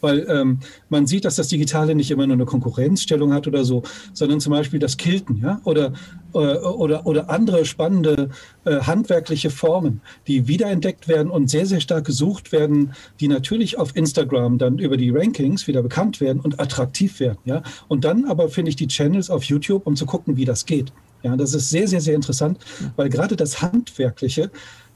[SPEAKER 2] weil ähm, man sieht, dass das Digitale nicht immer nur eine Konkurrenzstellung hat oder so, sondern zum Beispiel das Kilten, ja, oder, äh, oder, oder andere spannende äh, handwerkliche Formen, die wiederentdeckt werden und sehr, sehr stark gesucht werden, die natürlich auf Instagram dann über die Rankings wieder bekannt werden und attraktiv werden, ja. Und dann aber finde ich die Channels auf YouTube, um zu gucken, wie das geht. Ja, das ist sehr, sehr, sehr interessant, weil gerade das Handwerkliche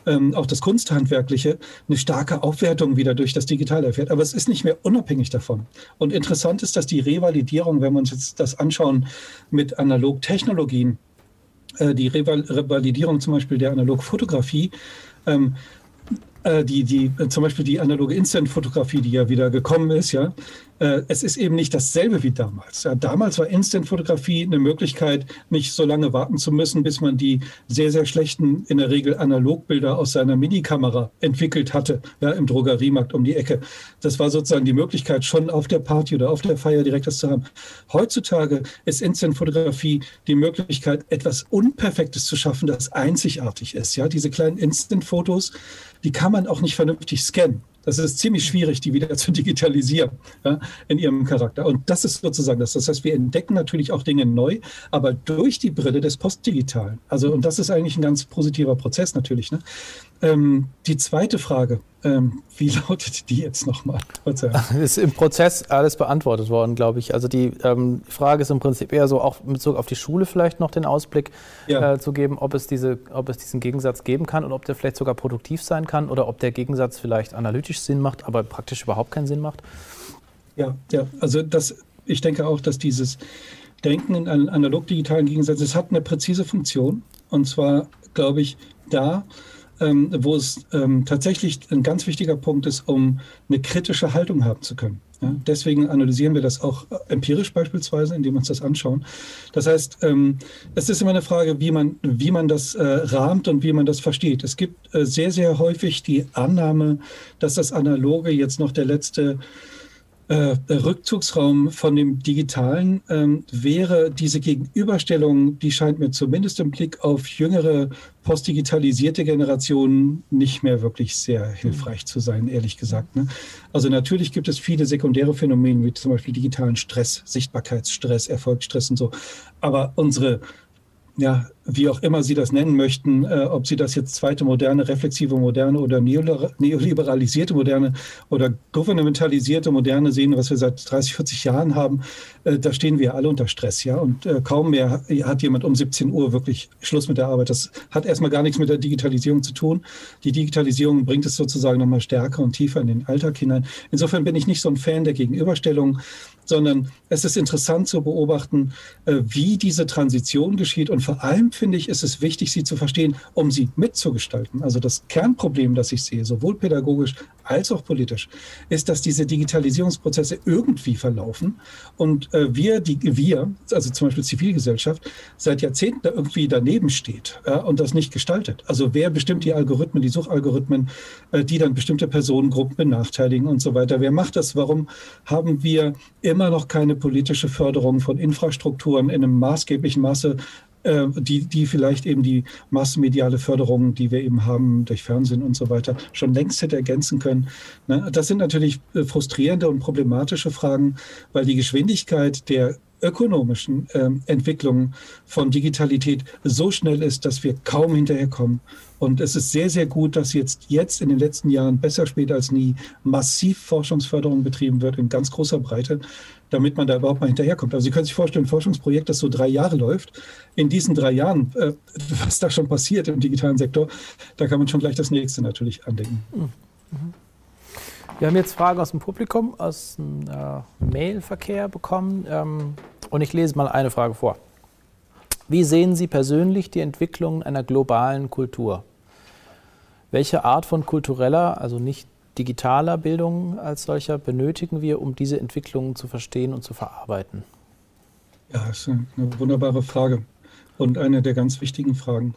[SPEAKER 2] ähm, auch das Kunsthandwerkliche, eine starke Aufwertung wieder durch das Digitale erfährt. Aber es ist nicht mehr unabhängig davon. Und interessant ist, dass die Revalidierung, wenn wir uns jetzt das anschauen mit Analogtechnologien, äh, die Revalidierung zum Beispiel der Analogfotografie, ähm, äh, die, die, äh, zum Beispiel die analoge Instant-Fotografie, die ja wieder gekommen ist, ja, es ist eben nicht dasselbe wie damals. Ja, damals war Instant-Fotografie eine Möglichkeit, nicht so lange warten zu müssen, bis man die sehr, sehr schlechten, in der Regel Analogbilder aus seiner Minikamera entwickelt hatte, ja, im Drogeriemarkt um die Ecke. Das war sozusagen die Möglichkeit, schon auf der Party oder auf der Feier direkt das zu haben. Heutzutage ist Instant-Fotografie die Möglichkeit, etwas Unperfektes zu schaffen, das einzigartig ist. Ja, diese kleinen Instant-Fotos, die kann man auch nicht vernünftig scannen. Das ist ziemlich schwierig, die wieder zu digitalisieren ja, in ihrem Charakter. Und das ist sozusagen das. Das heißt, wir entdecken natürlich auch Dinge neu, aber durch die Brille des Postdigitalen. Also, und das ist eigentlich ein ganz positiver Prozess natürlich. Ne? Ähm, die zweite Frage, ähm, wie lautet die jetzt nochmal?
[SPEAKER 1] Ist im Prozess alles beantwortet worden, glaube ich. Also die ähm, Frage ist im Prinzip eher so, auch in Bezug auf die Schule vielleicht noch den Ausblick ja. äh, zu geben, ob es, diese, ob es diesen Gegensatz geben kann und ob der vielleicht sogar produktiv sein kann oder ob der Gegensatz vielleicht analytisch Sinn macht, aber praktisch überhaupt keinen Sinn macht.
[SPEAKER 2] Ja, ja, also das, ich denke auch, dass dieses Denken in einen analog-digitalen Gegensatz, es hat eine präzise Funktion und zwar, glaube ich, da, ähm, wo es ähm, tatsächlich ein ganz wichtiger Punkt ist, um eine kritische Haltung haben zu können. Ja, deswegen analysieren wir das auch empirisch beispielsweise, indem wir uns das anschauen. Das heißt, ähm, es ist immer eine Frage, wie man, wie man das äh, rahmt und wie man das versteht. Es gibt äh, sehr, sehr häufig die Annahme, dass das Analoge jetzt noch der letzte äh, Rückzugsraum von dem Digitalen ähm, wäre diese Gegenüberstellung, die scheint mir zumindest im Blick auf jüngere, postdigitalisierte Generationen nicht mehr wirklich sehr hilfreich zu sein, ehrlich gesagt. Ne? Also natürlich gibt es viele sekundäre Phänomene, wie zum Beispiel digitalen Stress, Sichtbarkeitsstress, Erfolgsstress und so. Aber unsere ja, wie auch immer Sie das nennen möchten, äh, ob Sie das jetzt zweite moderne, reflexive moderne oder neoliberalisierte moderne oder gouvernementalisierte moderne sehen, was wir seit 30, 40 Jahren haben, äh, da stehen wir alle unter Stress, ja. Und äh, kaum mehr hat jemand um 17 Uhr wirklich Schluss mit der Arbeit. Das hat erstmal gar nichts mit der Digitalisierung zu tun. Die Digitalisierung bringt es sozusagen nochmal stärker und tiefer in den Alltag hinein. Insofern bin ich nicht so ein Fan der Gegenüberstellung sondern es ist interessant zu beobachten, äh, wie diese Transition geschieht. Und vor allem finde ich, ist es wichtig, sie zu verstehen, um sie mitzugestalten. Also das Kernproblem, das ich sehe, sowohl pädagogisch als auch politisch, ist, dass diese Digitalisierungsprozesse irgendwie verlaufen und äh, wir, die wir, also zum Beispiel Zivilgesellschaft, seit Jahrzehnten da irgendwie daneben steht ja, und das nicht gestaltet. Also wer bestimmt die Algorithmen, die Suchalgorithmen, äh, die dann bestimmte Personengruppen benachteiligen und so weiter? Wer macht das? Warum haben wir immer noch keine politische Förderung von Infrastrukturen in einem maßgeblichen Maße, äh, die, die vielleicht eben die massenmediale Förderung, die wir eben haben durch Fernsehen und so weiter, schon längst hätte ergänzen können. Ne? Das sind natürlich äh, frustrierende und problematische Fragen, weil die Geschwindigkeit der ökonomischen äh, Entwicklung von Digitalität so schnell ist, dass wir kaum hinterherkommen. Und es ist sehr, sehr gut, dass jetzt, jetzt in den letzten Jahren, besser spät als nie, massiv Forschungsförderung betrieben wird in ganz großer Breite, damit man da überhaupt mal hinterherkommt. Also Sie können sich vorstellen, ein Forschungsprojekt, das so drei Jahre läuft, in diesen drei Jahren, äh, was da schon passiert im digitalen Sektor, da kann man schon gleich das nächste natürlich andenken. Mhm.
[SPEAKER 1] Wir haben jetzt Fragen aus dem Publikum, aus dem äh, Mailverkehr bekommen. Ähm, und ich lese mal eine Frage vor. Wie sehen Sie persönlich die Entwicklung einer globalen Kultur? Welche Art von kultureller, also nicht digitaler Bildung als solcher benötigen wir, um diese Entwicklungen zu verstehen und zu verarbeiten?
[SPEAKER 2] Ja, das ist eine wunderbare Frage und eine der ganz wichtigen Fragen.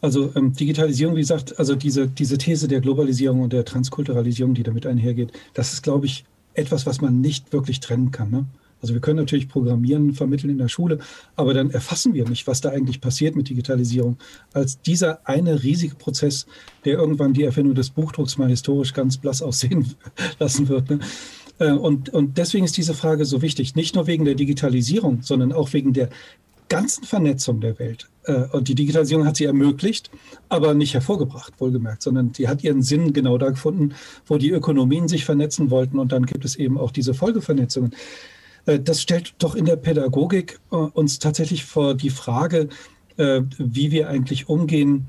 [SPEAKER 2] Also ähm, Digitalisierung, wie gesagt, also diese, diese These der Globalisierung und der Transkulturalisierung, die damit einhergeht, das ist, glaube ich, etwas, was man nicht wirklich trennen kann. Ne? Also wir können natürlich Programmieren vermitteln in der Schule, aber dann erfassen wir nicht, was da eigentlich passiert mit Digitalisierung, als dieser eine riesige Prozess, der irgendwann die Erfindung des Buchdrucks mal historisch ganz blass aussehen lassen wird. Ne? Äh, und, und deswegen ist diese Frage so wichtig, nicht nur wegen der Digitalisierung, sondern auch wegen der ganzen Vernetzung der Welt. Äh, und die Digitalisierung hat sie ermöglicht, aber nicht hervorgebracht, wohlgemerkt, sondern die hat ihren Sinn genau da gefunden, wo die Ökonomien sich vernetzen wollten. Und dann gibt es eben auch diese Folgevernetzungen. Äh, das stellt doch in der Pädagogik äh, uns tatsächlich vor die Frage, äh, wie wir eigentlich umgehen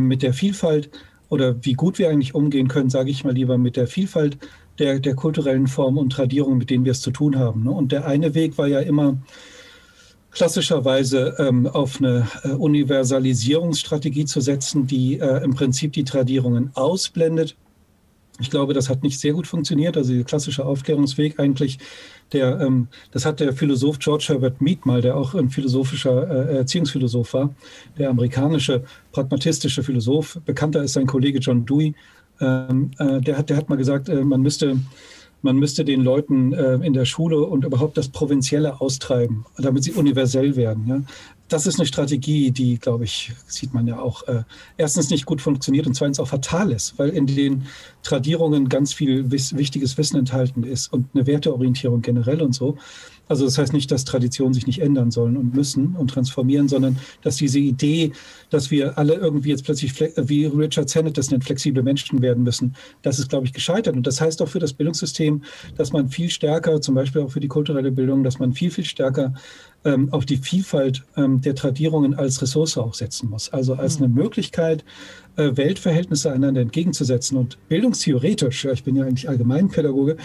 [SPEAKER 2] mit der Vielfalt oder wie gut wir eigentlich umgehen können, sage ich mal lieber, mit der Vielfalt der, der kulturellen Formen und Tradierungen, mit denen wir es zu tun haben. Ne? Und der eine Weg war ja immer klassischerweise ähm, auf eine Universalisierungsstrategie zu setzen, die im Prinzip die Tradierungen ausblendet. Ich glaube, das hat nicht sehr gut funktioniert. Also der klassische Aufklärungsweg eigentlich, der, ähm, das hat der Philosoph George Herbert Mead mal, der auch ein philosophischer äh, Erziehungsphilosoph war, der amerikanische pragmatistische Philosoph. Bekannter ist sein Kollege John Dewey. Ähm, äh, der, hat, der hat mal gesagt, äh, man müsste man müsste den Leuten äh, in der Schule und überhaupt das Provinzielle austreiben, damit sie universell werden. Das ist eine Strategie, die, glaube ich, sieht man ja auch, äh, erstens nicht gut funktioniert und zweitens auch fatal ist, weil in den Tradierungen ganz viel wiss wichtiges Wissen enthalten ist und eine Werteorientierung generell und so. Also das heißt nicht, dass Traditionen sich nicht ändern sollen und müssen und transformieren, sondern dass diese Idee, dass wir alle irgendwie jetzt plötzlich, wie Richard Sennett das nennt, flexible Menschen werden müssen, das ist, glaube ich, gescheitert. Und das heißt auch für das Bildungssystem, dass man viel stärker, zum Beispiel auch für die kulturelle Bildung, dass man viel, viel stärker ähm, auf die Vielfalt ähm, der Tradierungen als Ressource auch setzen muss. Also als eine Möglichkeit, äh, Weltverhältnisse einander entgegenzusetzen. Und bildungstheoretisch, ja, ich bin ja eigentlich Allgemeinpädagoge,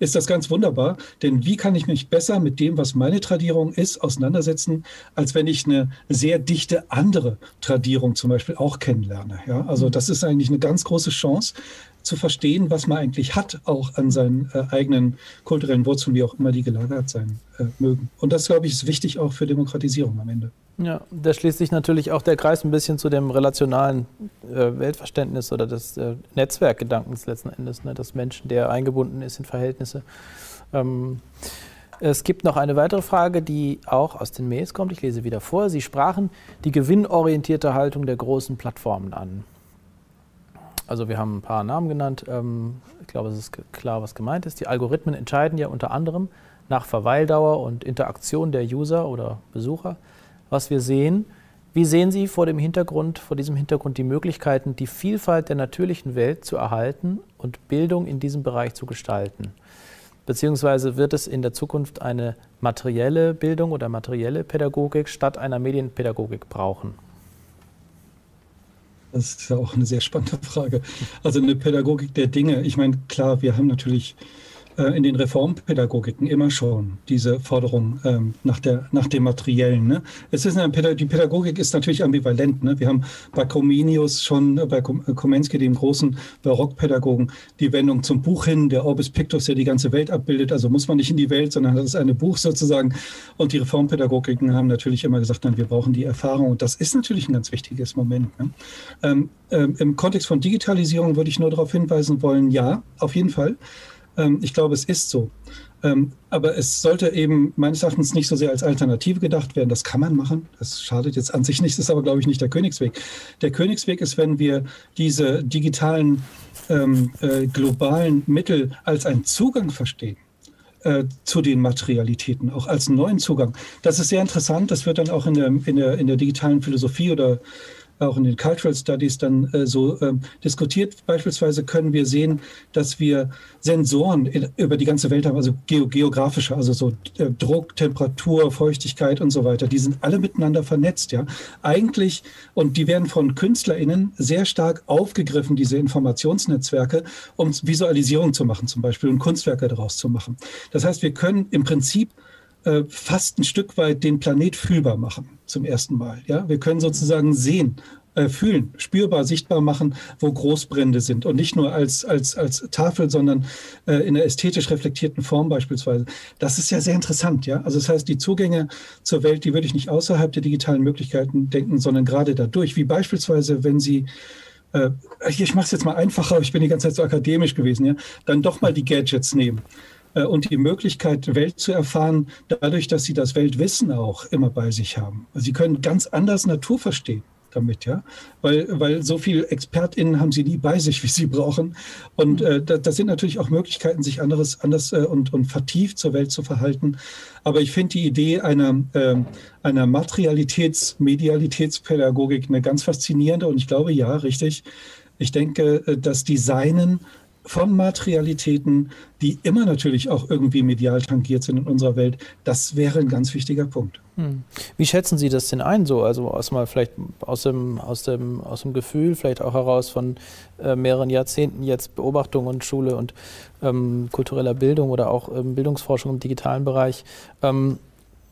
[SPEAKER 2] ist das ganz wunderbar. Denn wie kann ich mich besser mit dem, was meine Tradierung ist, auseinandersetzen, als wenn ich eine sehr dichte andere Tradierung zum Beispiel auch kennenlerne. Ja, also mhm. das ist eigentlich eine ganz große Chance, zu verstehen, was man eigentlich hat, auch an seinen äh, eigenen kulturellen Wurzeln, wie auch immer die gelagert sein äh, mögen. Und das, glaube ich, ist wichtig auch für Demokratisierung am Ende.
[SPEAKER 1] Ja, da schließt sich natürlich auch der Kreis ein bisschen zu dem relationalen äh, Weltverständnis oder des äh, Netzwerkgedankens letzten Endes, ne? dass Menschen, der eingebunden ist in Verhältnisse. Ähm, es gibt noch eine weitere Frage, die auch aus den Mails kommt. Ich lese wieder vor. Sie sprachen die gewinnorientierte Haltung der großen Plattformen an. Also wir haben ein paar Namen genannt. Ähm, ich glaube, es ist klar, was gemeint ist. Die Algorithmen entscheiden ja unter anderem nach Verweildauer und Interaktion der User oder Besucher, was wir sehen. Wie sehen Sie vor dem Hintergrund, vor diesem Hintergrund die Möglichkeiten, die Vielfalt der natürlichen Welt zu erhalten und Bildung in diesem Bereich zu gestalten? Beziehungsweise wird es in der Zukunft eine materielle Bildung oder materielle Pädagogik statt einer Medienpädagogik brauchen?
[SPEAKER 2] Das ist ja auch eine sehr spannende Frage. Also eine Pädagogik der Dinge. Ich meine, klar, wir haben natürlich in den Reformpädagogiken immer schon diese Forderung ähm, nach, der, nach dem Materiellen. Ne? Es ist eine, die Pädagogik ist natürlich ambivalent. Ne? Wir haben bei Comenius schon, äh, bei äh, Komensky, dem großen Barockpädagogen, die Wendung zum Buch hin, der Orbis Pictus, der die ganze Welt abbildet. Also muss man nicht in die Welt, sondern das ist ein Buch sozusagen. Und die Reformpädagogiken haben natürlich immer gesagt, nein, wir brauchen die Erfahrung. Und das ist natürlich ein ganz wichtiges Moment. Ne? Ähm, ähm, Im Kontext von Digitalisierung würde ich nur darauf hinweisen wollen, ja, auf jeden Fall. Ähm, ich glaube, es ist so. Ähm, aber es sollte eben meines Erachtens nicht so sehr als Alternative gedacht werden. Das kann man machen. Das schadet jetzt an sich nicht. Das ist aber, glaube ich, nicht der Königsweg. Der Königsweg ist, wenn wir diese digitalen, ähm, äh, globalen Mittel als einen Zugang verstehen äh, zu den Materialitäten, auch als neuen Zugang. Das ist sehr interessant. Das wird dann auch in der, in der, in der digitalen Philosophie oder auch in den Cultural Studies dann äh, so ähm, diskutiert. Beispielsweise können wir sehen, dass wir Sensoren in, über die ganze Welt haben, also geo geografische, also so äh, Druck, Temperatur, Feuchtigkeit und so weiter. Die sind alle miteinander vernetzt, ja. Eigentlich, und die werden von KünstlerInnen sehr stark aufgegriffen, diese Informationsnetzwerke, um Visualisierung zu machen zum Beispiel und Kunstwerke daraus zu machen. Das heißt, wir können im Prinzip äh, fast ein Stück weit den Planet fühlbar machen zum ersten Mal. Ja, wir können sozusagen sehen, äh, fühlen, spürbar, sichtbar machen, wo Großbrände sind und nicht nur als als als Tafel, sondern äh, in einer ästhetisch reflektierten Form beispielsweise. Das ist ja sehr interessant, ja. Also das heißt, die Zugänge zur Welt, die würde ich nicht außerhalb der digitalen Möglichkeiten denken, sondern gerade dadurch, wie beispielsweise, wenn Sie äh, ich mache es jetzt mal einfacher, ich bin die ganze Zeit so akademisch gewesen, ja, dann doch mal die Gadgets nehmen und die Möglichkeit, Welt zu erfahren, dadurch, dass sie das Weltwissen auch immer bei sich haben. Sie können ganz anders Natur verstehen damit, ja, weil, weil so viele ExpertInnen haben sie nie bei sich, wie sie brauchen. Und äh, das, das sind natürlich auch Möglichkeiten, sich anderes, anders äh, und, und vertieft zur Welt zu verhalten. Aber ich finde die Idee einer, äh, einer Materialitäts-, Medialitätspädagogik eine ganz faszinierende und ich glaube, ja, richtig. Ich denke, äh, das Designen von Materialitäten, die immer natürlich auch irgendwie medial tangiert sind in unserer Welt, das wäre ein ganz wichtiger Punkt. Hm.
[SPEAKER 1] Wie schätzen Sie das denn ein, so? Also aus mal vielleicht aus dem, aus dem, aus dem Gefühl, vielleicht auch heraus von äh, mehreren Jahrzehnten jetzt Beobachtung und Schule und ähm, kultureller Bildung oder auch ähm, Bildungsforschung im digitalen Bereich. Ähm,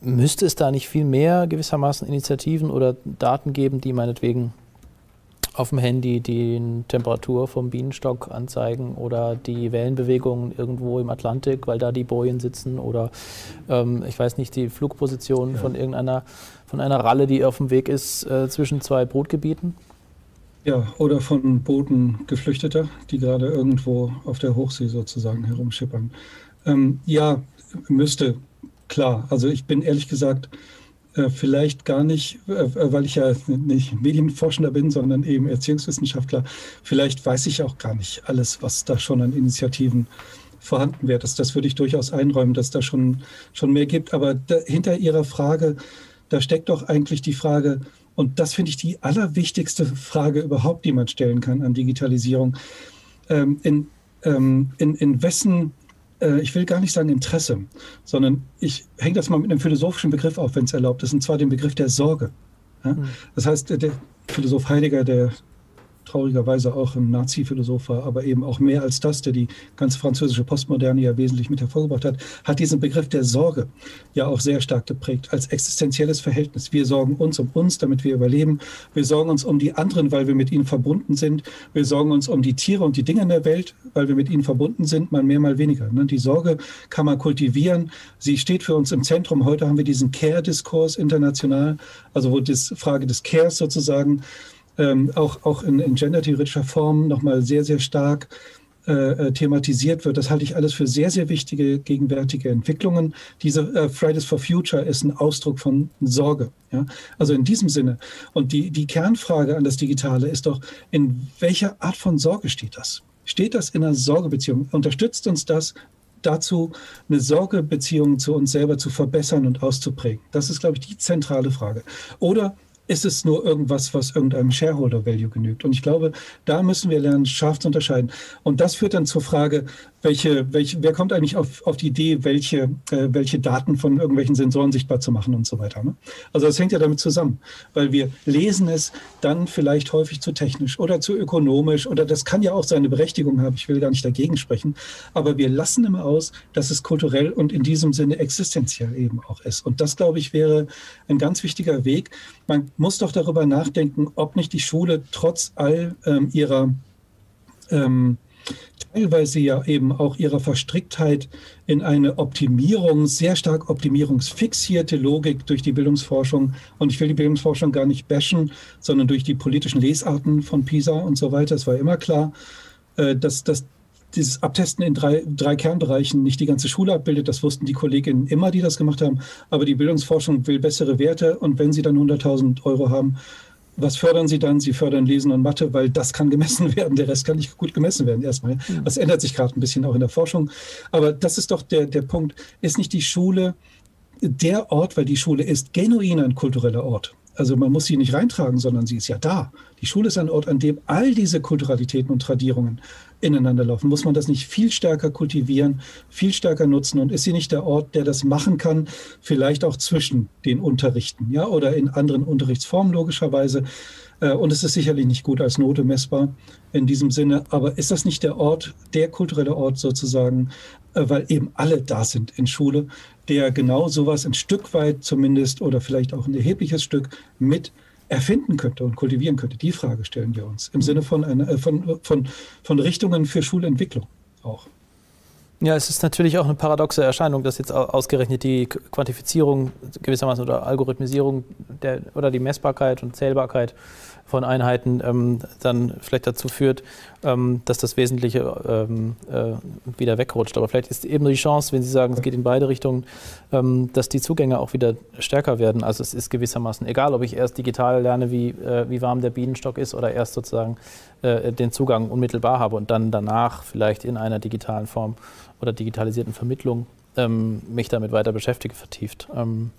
[SPEAKER 1] müsste es da nicht viel mehr gewissermaßen Initiativen oder Daten geben, die meinetwegen auf dem Handy die Temperatur vom Bienenstock anzeigen oder die Wellenbewegungen irgendwo im Atlantik, weil da die Bojen sitzen oder ähm, ich weiß nicht, die Flugposition ja. von irgendeiner von einer Ralle, die auf dem Weg ist äh, zwischen zwei Brutgebieten?
[SPEAKER 2] Ja, oder von Booten Geflüchteter, die gerade irgendwo auf der Hochsee sozusagen herumschippern. Ähm, ja, müsste, klar. Also ich bin ehrlich gesagt vielleicht gar nicht, äh, äh, weil ich ja nicht Medienforschender bin, sondern eben Erziehungswissenschaftler, vielleicht weiß ich auch gar nicht alles, was da schon an Initiativen vorhanden wäre. Das, das würde ich durchaus einräumen, dass da schon, schon mehr gibt. Aber da, hinter Ihrer Frage, da steckt doch eigentlich die Frage, und das finde ich die allerwichtigste Frage überhaupt, die man stellen kann an Digitalisierung. Ähm, in, ähm, in, in wessen äh, ich will gar nicht sagen Interesse, sondern ich hänge das mal mit einem philosophischen Begriff auf, wenn es erlaubt ist, und zwar den Begriff der Sorge. Ja? Mhm. Das heißt, der Philosoph Heidegger, der traurigerweise auch ein Nazi-Philosoph war, aber eben auch mehr als das, der die ganze französische Postmoderne ja wesentlich mit hervorgebracht hat, hat diesen Begriff der Sorge ja auch sehr stark geprägt als existenzielles Verhältnis. Wir sorgen uns um uns, damit wir überleben. Wir sorgen uns um die anderen, weil wir mit ihnen verbunden sind. Wir sorgen uns um die Tiere und die Dinge in der Welt, weil wir mit ihnen verbunden sind, mal mehr, mal weniger. Ne? Die Sorge kann man kultivieren. Sie steht für uns im Zentrum. Heute haben wir diesen Care-Diskurs international, also wo die Frage des Cares sozusagen ähm, auch, auch in, in gendertheoretischer Form nochmal sehr, sehr stark äh, äh, thematisiert wird. Das halte ich alles für sehr, sehr wichtige gegenwärtige Entwicklungen. Diese äh, Fridays for Future ist ein Ausdruck von Sorge. Ja? Also in diesem Sinne. Und die, die Kernfrage an das Digitale ist doch, in welcher Art von Sorge steht das? Steht das in einer Sorgebeziehung? Unterstützt uns das dazu, eine Sorgebeziehung zu uns selber zu verbessern und auszuprägen? Das ist, glaube ich, die zentrale Frage. Oder ist es nur irgendwas, was irgendeinem Shareholder Value genügt. Und ich glaube, da müssen wir lernen, scharf zu unterscheiden. Und das führt dann zur Frage, welche, welche, wer kommt eigentlich auf, auf die Idee, welche, äh, welche Daten von irgendwelchen Sensoren sichtbar zu machen und so weiter. Ne? Also das hängt ja damit zusammen, weil wir lesen es dann vielleicht häufig zu technisch oder zu ökonomisch oder das kann ja auch seine Berechtigung haben. Ich will gar nicht dagegen sprechen, aber wir lassen immer aus, dass es kulturell und in diesem Sinne existenziell eben auch ist. Und das, glaube ich, wäre ein ganz wichtiger Weg. Man muss doch darüber nachdenken, ob nicht die Schule trotz all ähm, ihrer ähm, teilweise ja eben auch ihrer Verstricktheit in eine Optimierung, sehr stark optimierungsfixierte Logik durch die Bildungsforschung. Und ich will die Bildungsforschung gar nicht bashen, sondern durch die politischen Lesarten von PISA und so weiter. Es war immer klar, äh, dass, dass dieses Abtesten in drei, drei Kernbereichen nicht die ganze Schule abbildet. Das wussten die Kolleginnen immer, die das gemacht haben. Aber die Bildungsforschung will bessere Werte. Und wenn sie dann 100.000 Euro haben, was fördern Sie dann? Sie fördern Lesen und Mathe, weil das kann gemessen werden. Der Rest kann nicht gut gemessen werden erstmal. Mhm. Das ändert sich gerade ein bisschen auch in der Forschung. Aber das ist doch der, der Punkt. Ist nicht die Schule der Ort, weil die Schule ist genuin ein kultureller Ort. Also man muss sie nicht reintragen, sondern sie ist ja da. Die Schule ist ein Ort, an dem all diese Kulturalitäten und Tradierungen ineinander laufen. Muss man das nicht viel stärker kultivieren, viel stärker nutzen? Und ist sie nicht der Ort, der das machen kann, vielleicht auch zwischen den Unterrichten, ja, oder in anderen Unterrichtsformen logischerweise? Äh, und es ist sicherlich nicht gut als Note messbar in diesem Sinne. Aber ist das nicht der Ort, der kulturelle Ort sozusagen, äh, weil eben alle da sind in Schule, der genau sowas ein Stück weit zumindest oder vielleicht auch ein erhebliches Stück mit erfinden könnte und kultivieren könnte? Die Frage stellen wir uns im Sinne von, einer, äh, von, von, von Richtungen für Schulentwicklung auch.
[SPEAKER 1] Ja, es ist natürlich auch eine paradoxe Erscheinung, dass jetzt ausgerechnet die Quantifizierung gewissermaßen oder Algorithmisierung der, oder die Messbarkeit und Zählbarkeit von Einheiten ähm, dann vielleicht dazu führt, ähm, dass das Wesentliche ähm, äh, wieder wegrutscht. Aber vielleicht ist eben die Chance, wenn Sie sagen, es geht in beide Richtungen, ähm, dass die Zugänge auch wieder stärker werden. Also es ist gewissermaßen egal, ob ich erst digital lerne, wie, äh, wie warm der Bienenstock ist oder erst sozusagen äh, den Zugang unmittelbar habe und dann danach vielleicht in einer digitalen Form oder digitalisierten Vermittlung ähm, mich damit weiter beschäftige, vertieft. Ähm,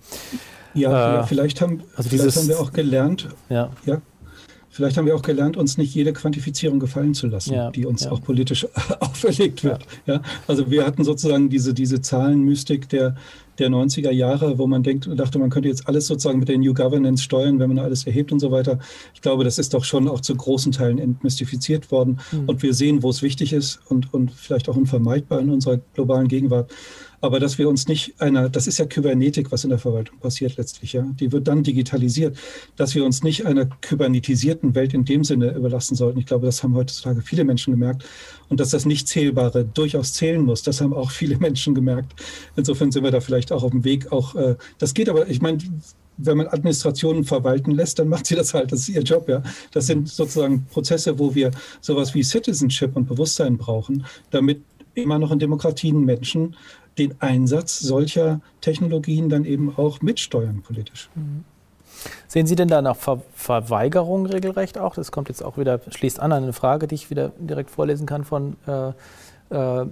[SPEAKER 2] ja, äh, vielleicht, haben, also vielleicht haben wir auch gelernt,
[SPEAKER 1] ja. ja
[SPEAKER 2] Vielleicht haben wir auch gelernt, uns nicht jede Quantifizierung gefallen zu lassen, ja, die uns ja. auch politisch auferlegt wird. Ja. Also wir hatten sozusagen diese, diese Zahlenmystik der, der 90er Jahre, wo man denkt, dachte, man könnte jetzt alles sozusagen mit der New Governance steuern, wenn man alles erhebt und so weiter. Ich glaube, das ist doch schon auch zu großen Teilen entmystifiziert worden. Mhm. Und wir sehen, wo es wichtig ist und, und vielleicht auch unvermeidbar in unserer globalen Gegenwart aber dass wir uns nicht einer, das ist ja Kybernetik, was in der Verwaltung passiert letztlich, ja, die wird dann digitalisiert, dass wir uns nicht einer kybernetisierten Welt in dem Sinne überlassen sollten. Ich glaube, das haben heutzutage viele Menschen gemerkt und dass das nicht Zählbare durchaus zählen muss, das haben auch viele Menschen gemerkt. Insofern sind wir da vielleicht auch auf dem Weg, auch, äh, das geht aber, ich meine, wenn man Administrationen verwalten lässt, dann macht sie das halt. Das ist ihr Job, ja. Das sind sozusagen Prozesse, wo wir sowas wie Citizenship und Bewusstsein brauchen, damit immer noch in Demokratien Menschen den Einsatz solcher Technologien dann eben auch mitsteuern politisch. Mhm.
[SPEAKER 1] Sehen Sie denn da nach Ver Verweigerung regelrecht auch? Das kommt jetzt auch wieder, schließt an an eine Frage, die ich wieder direkt vorlesen kann von äh, äh, äh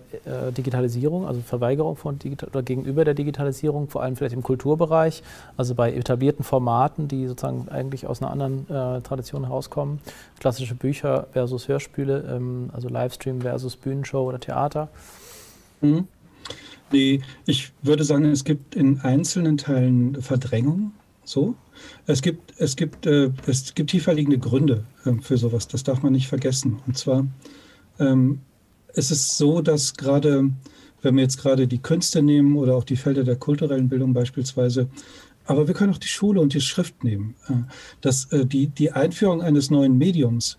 [SPEAKER 1] Digitalisierung, also Verweigerung von Digital oder gegenüber der Digitalisierung, vor allem vielleicht im Kulturbereich, also bei etablierten Formaten, die sozusagen eigentlich aus einer anderen äh, Tradition herauskommen. Klassische Bücher versus Hörspiele, ähm, also Livestream versus Bühnenshow oder Theater.
[SPEAKER 2] Mhm. Nee, ich würde sagen, es gibt in einzelnen Teilen Verdrängung. So. Es gibt, es gibt, äh, es gibt tieferliegende Gründe äh, für sowas. Das darf man nicht vergessen. Und zwar ähm, es ist so, dass gerade, wenn wir jetzt gerade die Künste nehmen oder auch die Felder der kulturellen Bildung beispielsweise, aber wir können auch die Schule und die Schrift nehmen. Äh, dass äh, die, die Einführung eines neuen Mediums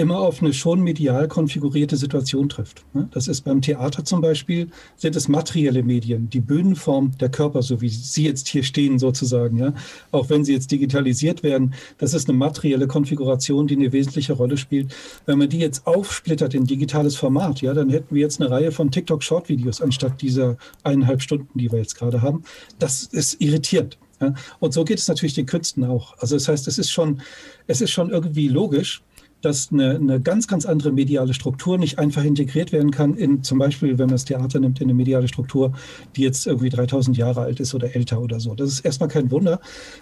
[SPEAKER 2] immer auf eine schon medial konfigurierte Situation trifft. Ne? Das ist beim Theater zum Beispiel, sind es materielle Medien, die Bühnenform der Körper, so wie Sie jetzt hier stehen sozusagen, ja, auch wenn sie jetzt digitalisiert werden, das ist eine materielle Konfiguration, die eine wesentliche Rolle spielt. Wenn man die jetzt aufsplittert in digitales Format, ja, dann hätten wir jetzt eine Reihe von TikTok-Short-Videos anstatt dieser eineinhalb Stunden, die wir jetzt gerade haben. Das ist irritierend. Ja? Und so geht es natürlich den Künsten auch. Also das heißt, es ist schon, es ist schon irgendwie logisch, dass eine, eine, ganz, ganz andere mediale Struktur nicht einfach integriert werden kann in zum Beispiel, wenn man das Theater nimmt, in eine mediale Struktur, die jetzt irgendwie 3000 Jahre alt ist oder älter oder so. Das ist erstmal kein Wunder.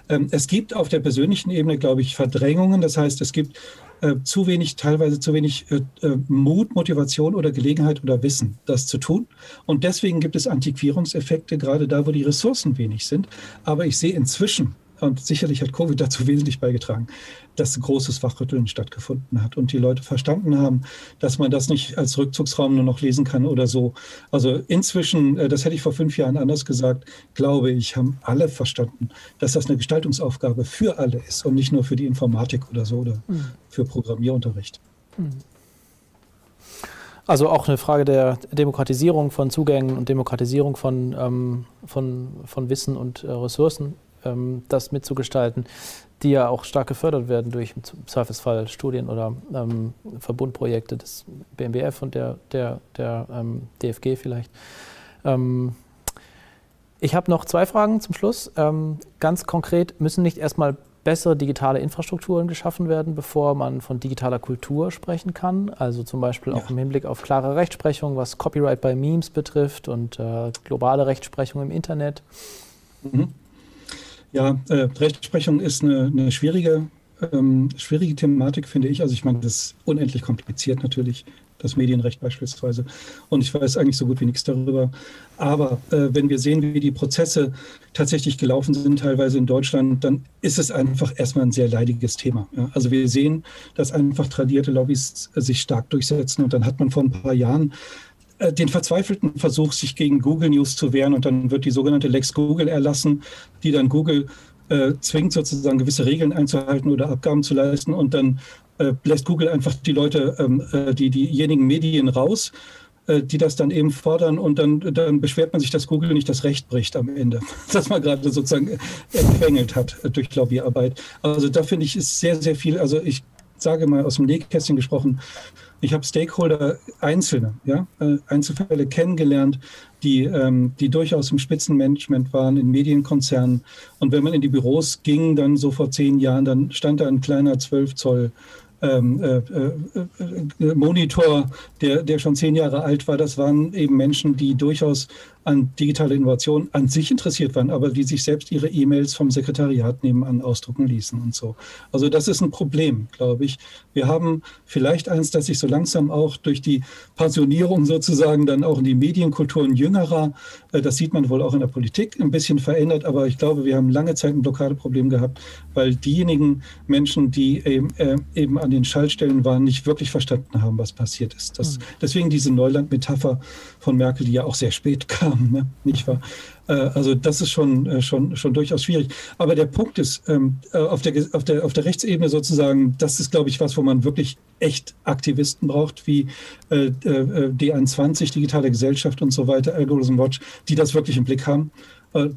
[SPEAKER 2] Ähm, es gibt auf der persönlichen Ebene, glaube ich, Verdrängungen. Das heißt, es gibt äh, zu wenig, teilweise zu wenig äh, äh, Mut, Motivation oder Gelegenheit oder Wissen, das zu tun. Und deswegen gibt es Antiquierungseffekte, gerade da, wo die Ressourcen wenig sind. Aber ich sehe inzwischen, und sicherlich hat Covid dazu wesentlich beigetragen, dass ein großes Wachrütteln stattgefunden hat und die Leute verstanden haben, dass man das nicht als Rückzugsraum nur noch lesen kann oder so. Also inzwischen, äh, das hätte ich vor fünf Jahren anders gesagt, glaube ich, haben alle verstanden, dass das eine Gestaltungsaufgabe für alle ist und nicht nur für die Informatik oder so oder mhm. für Programmierunterricht. Mhm.
[SPEAKER 1] Also auch eine Frage der Demokratisierung von Zugängen und Demokratisierung von, ähm, von, von Wissen und äh, Ressourcen das mitzugestalten, die ja auch stark gefördert werden durch im Zweifelsfall Studien oder ähm, Verbundprojekte des BMBF und der, der, der ähm, DFG vielleicht. Ähm, ich habe noch zwei Fragen zum Schluss. Ähm, ganz konkret, müssen nicht erstmal bessere digitale Infrastrukturen geschaffen werden, bevor man von digitaler Kultur sprechen kann. Also zum Beispiel ja. auch im Hinblick auf klare Rechtsprechung, was Copyright bei Memes betrifft und äh, globale Rechtsprechung im Internet. Mhm.
[SPEAKER 2] Ja, äh, Rechtsprechung ist eine, eine schwierige, ähm, schwierige Thematik, finde ich. Also ich meine, das ist unendlich kompliziert natürlich, das Medienrecht beispielsweise. Und ich weiß eigentlich so gut wie nichts darüber. Aber äh, wenn wir sehen, wie die Prozesse tatsächlich gelaufen sind, teilweise in Deutschland, dann ist es einfach erstmal ein sehr leidiges Thema. Ja? Also wir sehen, dass einfach tradierte Lobbys sich stark durchsetzen. Und dann hat man vor ein paar Jahren den verzweifelten Versuch, sich gegen Google News zu wehren und dann wird die sogenannte Lex Google erlassen, die dann Google äh, zwingt, sozusagen gewisse Regeln einzuhalten oder Abgaben zu leisten und dann äh, lässt Google einfach die Leute, ähm, äh, die, diejenigen Medien raus, äh, die das dann eben fordern und dann, dann beschwert man sich, dass Google nicht das Recht bricht am Ende, das man gerade sozusagen empfängelt hat durch Lobbyarbeit. Also da finde ich ist sehr, sehr viel, also ich sage mal aus dem Nähkästchen gesprochen, ich habe Stakeholder, Einzelne, ja, äh, Einzelfälle kennengelernt, die, ähm, die durchaus im Spitzenmanagement waren, in Medienkonzernen. Und wenn man in die Büros ging, dann so vor zehn Jahren, dann stand da ein kleiner 12 Zoll ähm, äh, äh, Monitor, der, der schon zehn Jahre alt war, das waren eben Menschen, die durchaus an digitale Innovation an sich interessiert waren, aber die sich selbst ihre E-Mails vom Sekretariat nebenan ausdrucken ließen und so. Also das ist ein Problem, glaube ich. Wir haben vielleicht eins, das sich so langsam auch durch die Pensionierung sozusagen dann auch in die Medienkulturen jüngerer, äh, das sieht man wohl auch in der Politik, ein bisschen verändert, aber ich glaube, wir haben lange Zeit ein Blockadeproblem gehabt, weil diejenigen Menschen, die eben, äh, eben an den Schaltstellen waren, nicht wirklich verstanden haben, was passiert ist. Das, mhm. Deswegen diese Neuland-Metapher von Merkel, die ja auch sehr spät kam, ne? nicht wahr? Äh, also das ist schon, äh, schon, schon durchaus schwierig. Aber der Punkt ist, ähm, äh, auf, der, auf, der, auf der Rechtsebene sozusagen, das ist, glaube ich, was, wo man wirklich echt Aktivisten braucht, wie D21, Digitale Gesellschaft und so weiter, Algorithm Watch, die das wirklich im Blick haben.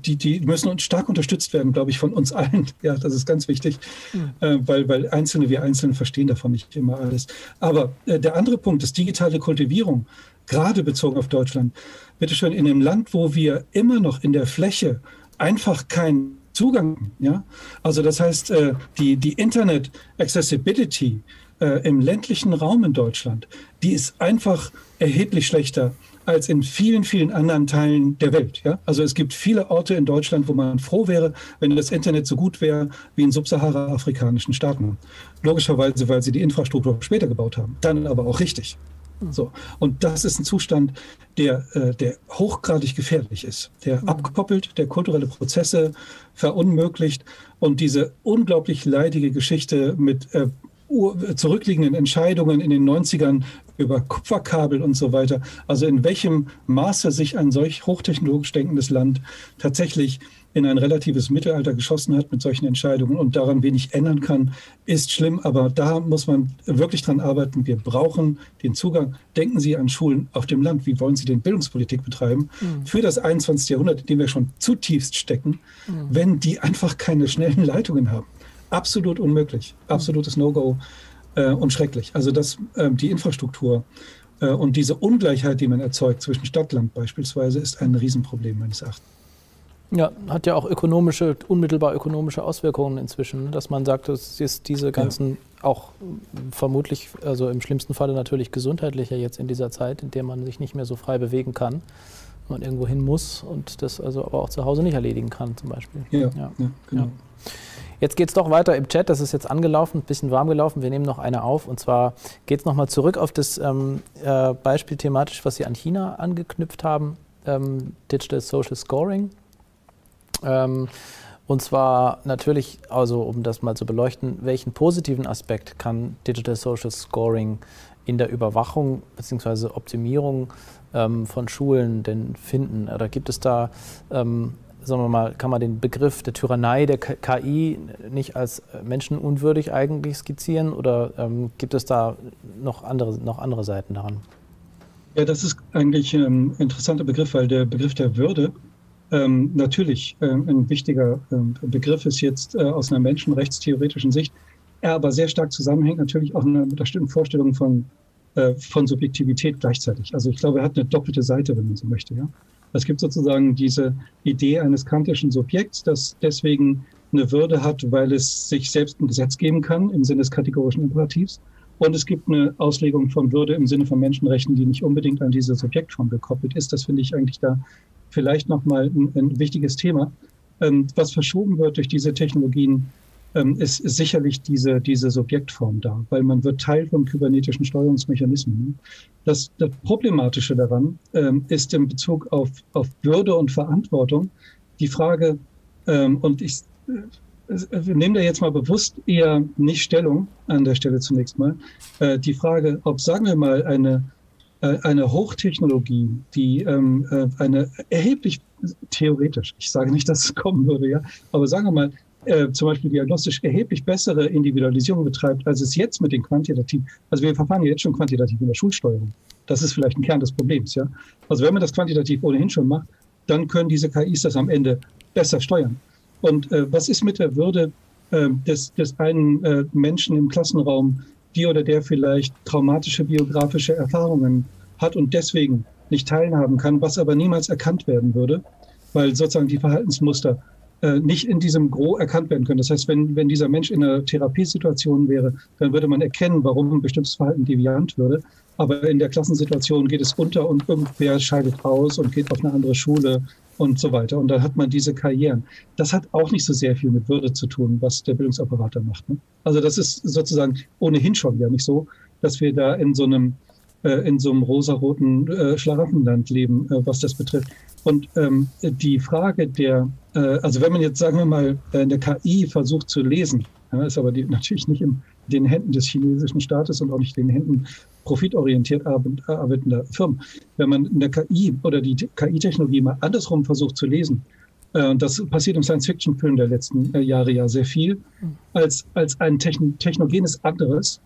[SPEAKER 2] Die, die müssen uns stark unterstützt werden, glaube ich, von uns allen. Ja, das ist ganz wichtig, mhm. weil, weil Einzelne, wir Einzelne verstehen davon nicht immer alles. Aber der andere Punkt ist digitale Kultivierung gerade bezogen auf Deutschland, bitteschön, in einem Land, wo wir immer noch in der Fläche einfach keinen Zugang, ja, also das heißt, äh, die, die Internet Accessibility äh, im ländlichen Raum in Deutschland, die ist einfach erheblich schlechter als in vielen, vielen anderen Teilen der Welt. Ja? Also es gibt viele Orte in Deutschland, wo man froh wäre, wenn das Internet so gut wäre wie in subsahara-afrikanischen Staaten. Logischerweise, weil sie die Infrastruktur später gebaut haben. Dann aber auch richtig. So. Und das ist ein Zustand, der, äh, der hochgradig gefährlich ist, der mhm. abkoppelt, der kulturelle Prozesse verunmöglicht und diese unglaublich leidige Geschichte mit äh, zurückliegenden Entscheidungen in den 90ern über Kupferkabel und so weiter. Also in welchem Maße sich ein solch hochtechnologisch denkendes Land tatsächlich in ein relatives Mittelalter geschossen hat mit solchen Entscheidungen und daran wenig ändern kann, ist schlimm. Aber da muss man wirklich dran arbeiten. Wir brauchen den Zugang. Denken Sie an Schulen auf dem Land. Wie wollen Sie denn Bildungspolitik betreiben mhm. für das 21. Jahrhundert, in dem wir schon zutiefst stecken, mhm. wenn die einfach keine schnellen Leitungen haben? Absolut unmöglich. Absolutes No-Go äh, und schrecklich. Also dass äh, die Infrastruktur äh, und diese Ungleichheit, die man erzeugt zwischen Stadt-Land beispielsweise, ist ein Riesenproblem meines Erachtens.
[SPEAKER 1] Ja, hat ja auch ökonomische, unmittelbar ökonomische Auswirkungen inzwischen, ne? dass man sagt, dass ist diese ganzen ja. auch vermutlich, also im schlimmsten Falle natürlich gesundheitlicher jetzt in dieser Zeit, in der man sich nicht mehr so frei bewegen kann, man irgendwo hin muss und das also aber auch zu Hause nicht erledigen kann zum Beispiel. Ja, ja. ja genau. Jetzt geht es doch weiter im Chat, das ist jetzt angelaufen, ein bisschen warm gelaufen. Wir nehmen noch eine auf und zwar geht es nochmal zurück auf das ähm, äh, Beispiel thematisch, was Sie an China angeknüpft haben, ähm, Digital Social Scoring. Ähm, und zwar natürlich, also um das mal zu beleuchten, welchen positiven Aspekt kann Digital Social Scoring in der Überwachung bzw. Optimierung ähm, von Schulen denn finden? Oder gibt es da, ähm, sagen wir mal, kann man den Begriff der Tyrannei der KI nicht als menschenunwürdig eigentlich skizzieren? Oder ähm, gibt es da noch andere, noch andere Seiten daran?
[SPEAKER 2] Ja, das ist eigentlich ein interessanter Begriff, weil der Begriff der Würde ähm, natürlich ähm, ein wichtiger ähm, Begriff ist jetzt äh, aus einer menschenrechtstheoretischen Sicht, er aber sehr stark zusammenhängt natürlich auch mit einer bestimmten Vorstellung von, äh, von Subjektivität gleichzeitig. Also ich glaube, er hat eine doppelte Seite, wenn man so möchte. Ja? Es gibt sozusagen diese Idee eines kantischen Subjekts, das deswegen eine Würde hat, weil es sich selbst ein Gesetz geben kann im Sinne des kategorischen Imperativs. Und es gibt eine Auslegung von Würde im Sinne von Menschenrechten, die nicht unbedingt an diese Subjektform gekoppelt ist. Das finde ich eigentlich da vielleicht nochmal ein, ein wichtiges Thema. Ähm, was verschoben wird durch diese Technologien, ähm, ist, ist, sicherlich diese, diese Subjektform da, weil man wird Teil von kybernetischen Steuerungsmechanismen. Das, das Problematische daran ähm, ist in Bezug auf, auf Würde und Verantwortung die Frage, ähm, und ich äh, äh, nehme da jetzt mal bewusst eher nicht Stellung an der Stelle zunächst mal, äh, die Frage, ob, sagen wir mal, eine eine Hochtechnologie, die ähm, äh, eine erheblich theoretisch, ich sage nicht, dass es kommen würde, ja, aber sagen wir mal, äh, zum Beispiel diagnostisch erheblich bessere Individualisierung betreibt, als es jetzt mit den quantitativen, also wir verfahren ja jetzt schon quantitativ in der Schulsteuerung. Das ist vielleicht ein Kern des Problems, ja. Also wenn man das quantitativ ohnehin schon macht, dann können diese KIs das am Ende besser steuern. Und äh, was ist mit der Würde äh, des, des einen äh, Menschen im Klassenraum, die oder der vielleicht traumatische biografische Erfahrungen hat und deswegen nicht teilhaben kann, was aber niemals erkannt werden würde, weil sozusagen die Verhaltensmuster äh, nicht in diesem Gros erkannt werden können. Das heißt, wenn, wenn dieser Mensch in einer Therapiesituation wäre, dann würde man erkennen, warum ein bestimmtes Verhalten deviant würde. Aber in der Klassensituation geht es unter und irgendwer scheidet aus und geht auf eine andere Schule und so weiter. Und dann hat man diese Karrieren. Das hat auch nicht so sehr viel mit Würde zu tun, was der Bildungsapparat da macht. Ne? Also das ist sozusagen ohnehin schon ja nicht so, dass wir da in so einem äh, in so einem rosaroten äh, Schlaraffenland leben, äh, was das betrifft. Und ähm, die Frage der, äh, also wenn man jetzt, sagen wir mal, äh, eine KI versucht zu lesen, ja, ist aber die, natürlich nicht in den Händen des chinesischen Staates und auch nicht den Händen profitorientiert arbeitender Firmen. Wenn man eine KI oder die KI-Technologie mal andersrum versucht zu lesen, äh, das passiert im Science-Fiction-Film der letzten Jahre ja sehr viel, als, als ein technogenes anderes,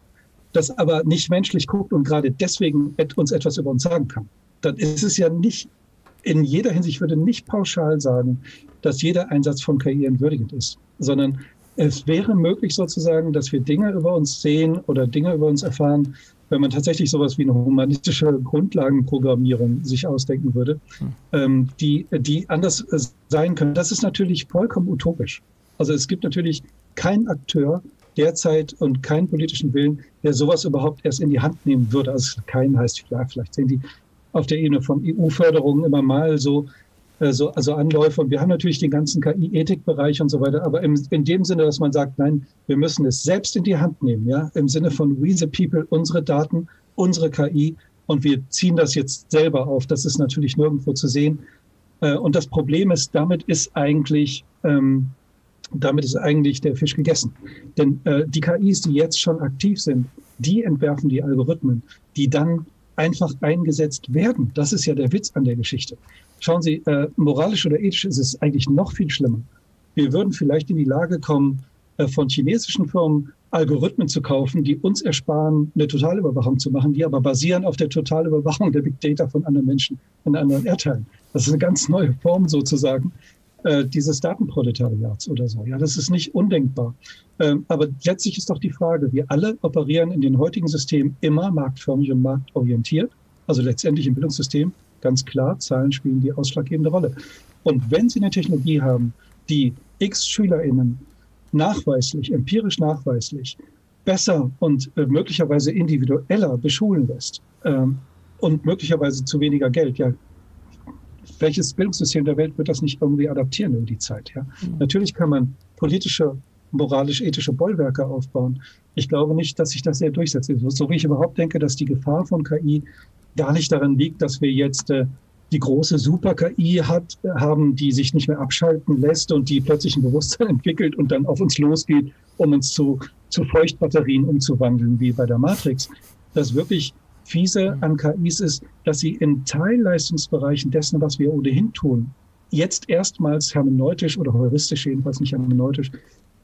[SPEAKER 2] das aber nicht menschlich guckt und gerade deswegen uns etwas über uns sagen kann, dann ist es ja nicht in jeder Hinsicht, ich würde nicht pauschal sagen, dass jeder Einsatz von KI entwürdigend ist, sondern es wäre möglich sozusagen, dass wir Dinge über uns sehen oder Dinge über uns erfahren, wenn man tatsächlich sowas wie eine humanistische Grundlagenprogrammierung sich ausdenken würde, hm. ähm, die, die anders äh, sein können. Das ist natürlich vollkommen utopisch. Also es gibt natürlich keinen Akteur derzeit und keinen politischen Willen, der sowas überhaupt erst in die Hand nehmen würde. Also keinen heißt, ja, vielleicht sehen die auf der Ebene von EU-Förderungen immer mal so, so also Anläufe. Und wir haben natürlich den ganzen KI-Ethikbereich und so weiter. Aber im, in dem Sinne, dass man sagt, nein, wir müssen es selbst in die Hand nehmen, ja, im Sinne von we the people, unsere Daten, unsere KI. Und wir ziehen das jetzt selber auf. Das ist natürlich nirgendwo zu sehen. Äh, und das Problem ist, damit ist eigentlich, ähm, damit ist eigentlich der Fisch gegessen. Denn äh, die KIs, die jetzt schon aktiv sind, die entwerfen die Algorithmen, die dann einfach eingesetzt werden. Das ist ja der Witz an der Geschichte. Schauen Sie, äh, moralisch oder ethisch ist es eigentlich noch viel schlimmer. Wir würden vielleicht in die Lage kommen, äh, von chinesischen Firmen Algorithmen zu kaufen, die uns ersparen, eine Totalüberwachung zu machen, die aber basieren auf der Totalüberwachung der Big Data von anderen Menschen in anderen Erdteilen. Das ist eine ganz neue Form sozusagen äh, dieses Datenproletariats oder so. Ja, das ist nicht undenkbar. Ähm, aber letztlich ist doch die Frage, wir alle operieren in den heutigen Systemen immer marktförmig und marktorientiert. Also letztendlich im Bildungssystem ganz klar, Zahlen spielen die ausschlaggebende Rolle. Und wenn Sie eine Technologie haben, die x SchülerInnen nachweislich, empirisch nachweislich besser und äh, möglicherweise individueller beschulen lässt ähm, und möglicherweise zu weniger Geld, ja, welches Bildungssystem der Welt wird das nicht irgendwie adaptieren über die Zeit? Ja? Mhm. Natürlich kann man politische moralisch-ethische Bollwerke aufbauen. Ich glaube nicht, dass sich das sehr durchsetzt. So wie ich überhaupt denke, dass die Gefahr von KI gar nicht darin liegt, dass wir jetzt äh, die große Super-KI hat, haben, die sich nicht mehr abschalten lässt und die plötzlich ein Bewusstsein entwickelt und dann auf uns losgeht, um uns zu, zu Feuchtbatterien umzuwandeln, wie bei der Matrix. Das wirklich fiese an KIs ist, dass sie in Teilleistungsbereichen dessen, was wir ohnehin tun, jetzt erstmals hermeneutisch oder heuristisch, jedenfalls nicht hermeneutisch,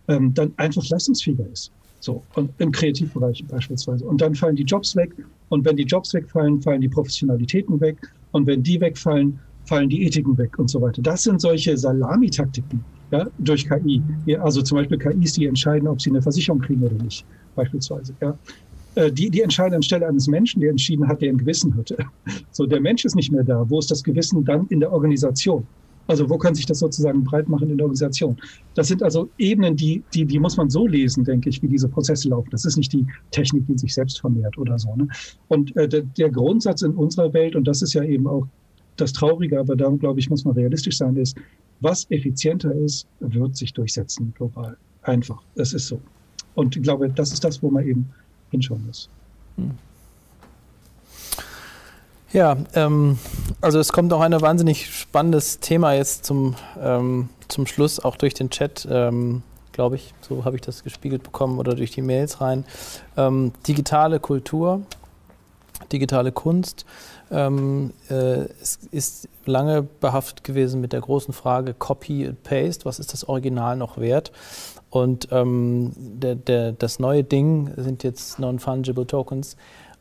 [SPEAKER 2] ähm, dann einfach leistungsfähiger ist. So, und im Kreativbereich beispielsweise. Und dann fallen die Jobs weg. Und wenn die Jobs wegfallen, fallen die Professionalitäten weg. Und wenn die wegfallen, fallen die Ethiken weg und so weiter. Das sind solche Salamitaktiken ja, durch KI. Ja, also zum Beispiel KIs, die entscheiden, ob sie eine Versicherung kriegen oder nicht, beispielsweise. Ja. Äh, die, die entscheiden anstelle eines Menschen, der entschieden hat, der ein Gewissen hatte. So, der Mensch ist nicht mehr da. Wo ist das Gewissen dann in der Organisation? Also wo kann sich das sozusagen breit machen in der Organisation? Das sind also Ebenen, die, die, die muss man so lesen, denke ich, wie diese Prozesse laufen. Das ist nicht die Technik, die sich selbst vermehrt oder so. Ne? Und äh, der, der Grundsatz in unserer Welt, und das ist ja eben auch das Traurige, aber darum glaube ich, muss man realistisch sein, ist, was effizienter ist, wird sich durchsetzen global. Einfach. Das ist so. Und ich glaube, das ist das, wo man eben hinschauen muss. Hm.
[SPEAKER 1] Ja, ähm, also es kommt auch ein wahnsinnig spannendes Thema jetzt zum, ähm, zum Schluss, auch durch den Chat, ähm, glaube ich, so habe ich das gespiegelt bekommen oder durch die Mails rein. Ähm, digitale Kultur, digitale Kunst. Ähm, äh, es ist lange behaftet gewesen mit der großen Frage Copy and Paste, was ist das Original noch wert? Und ähm, der, der, das neue Ding sind jetzt Non-Fungible Tokens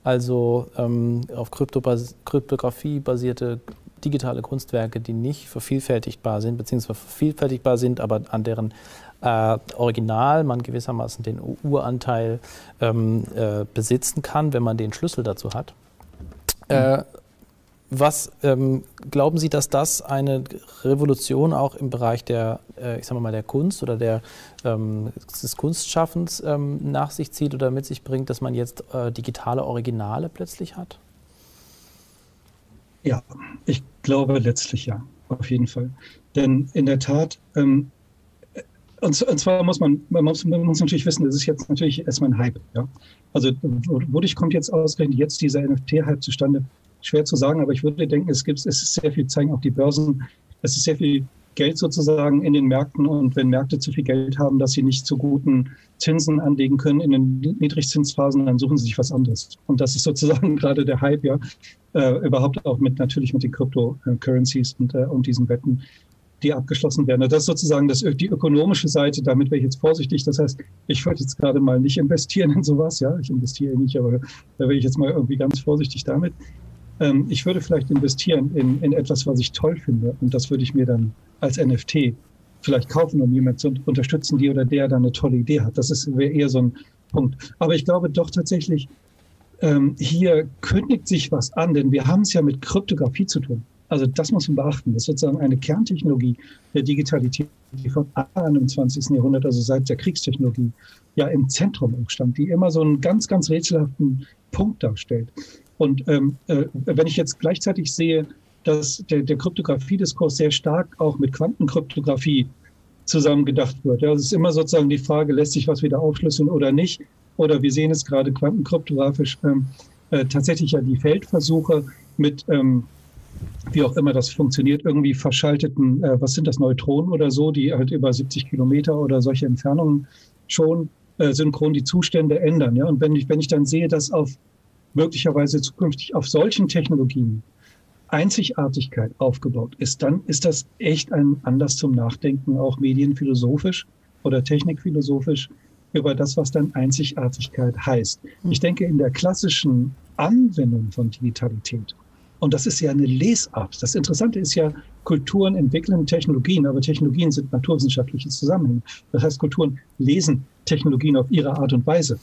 [SPEAKER 1] also ähm, auf Kryptobas Kryptographie basierte digitale Kunstwerke, die nicht vervielfältigbar sind, beziehungsweise vervielfältigbar sind, aber an deren äh, Original man gewissermaßen den Uranteil ähm, äh, besitzen kann, wenn man den Schlüssel dazu hat. Äh, was ähm, glauben Sie, dass das eine Revolution auch im Bereich der, äh, ich sag mal, der Kunst oder der, ähm, des Kunstschaffens ähm, nach sich zieht oder mit sich bringt, dass man jetzt äh, digitale Originale plötzlich hat?
[SPEAKER 2] Ja, ich glaube letztlich ja, auf jeden Fall. Denn in der Tat, ähm, und, und, zwar muss man, man muss, man muss, natürlich wissen, das ist jetzt natürlich erstmal ein Hype. Ja? Also wodurch kommt jetzt ausgerechnet jetzt dieser NFT-Hype zustande? Schwer zu sagen, aber ich würde denken, es gibt, es ist sehr viel, zeigen auch die Börsen, es ist sehr viel Geld sozusagen in den Märkten und wenn Märkte zu viel Geld haben, dass sie nicht zu guten Zinsen anlegen können in den Niedrigzinsphasen, dann suchen sie sich was anderes. Und das ist sozusagen gerade der Hype, ja, äh, überhaupt auch mit natürlich mit den Cryptocurrencies und, äh, und diesen Wetten, die abgeschlossen werden. Das ist sozusagen das, die ökonomische Seite. Damit wäre ich jetzt vorsichtig. Das heißt, ich würde jetzt gerade mal nicht investieren in sowas. Ja, ich investiere nicht, aber da wäre ich jetzt mal irgendwie ganz vorsichtig damit. Ähm, ich würde vielleicht investieren in, in etwas, was ich toll finde. Und das würde ich mir dann als NFT vielleicht kaufen, um jemanden zu unterstützen, die oder der da eine tolle Idee hat. Das wäre eher so ein Punkt. Aber ich glaube doch tatsächlich, ähm, hier kündigt sich was an, denn wir haben es ja mit Kryptographie zu tun. Also das muss man beachten. Das ist sozusagen eine Kerntechnologie der Digitalität, die vom 21. Jahrhundert, also seit der Kriegstechnologie, ja im Zentrum stand, die immer so einen ganz, ganz rätselhaften Punkt darstellt. Und ähm, äh, wenn ich jetzt gleichzeitig sehe, dass der, der Kryptographie-Diskurs sehr stark auch mit Quantenkryptographie zusammen gedacht wird. Ja, es ist immer sozusagen die Frage, lässt sich was wieder aufschlüsseln oder nicht? Oder wir sehen es gerade quantenkryptografisch ähm, äh, tatsächlich ja die Feldversuche mit ähm, wie auch immer das funktioniert, irgendwie verschalteten, äh, was sind das, Neutronen oder so, die halt über 70 Kilometer oder solche Entfernungen schon äh, synchron die Zustände ändern. Ja? Und wenn ich, wenn ich dann sehe, dass auf möglicherweise zukünftig auf solchen Technologien Einzigartigkeit aufgebaut ist, dann ist das echt ein Anlass zum Nachdenken, auch medienphilosophisch oder technikphilosophisch, über das, was dann Einzigartigkeit heißt. Ich denke, in der klassischen Anwendung von Digitalität und das ist ja eine Lesart. Das Interessante ist ja, Kulturen entwickeln Technologien, aber Technologien sind naturwissenschaftliche Zusammenhänge. Das heißt, Kulturen lesen Technologien auf ihre Art und Weise.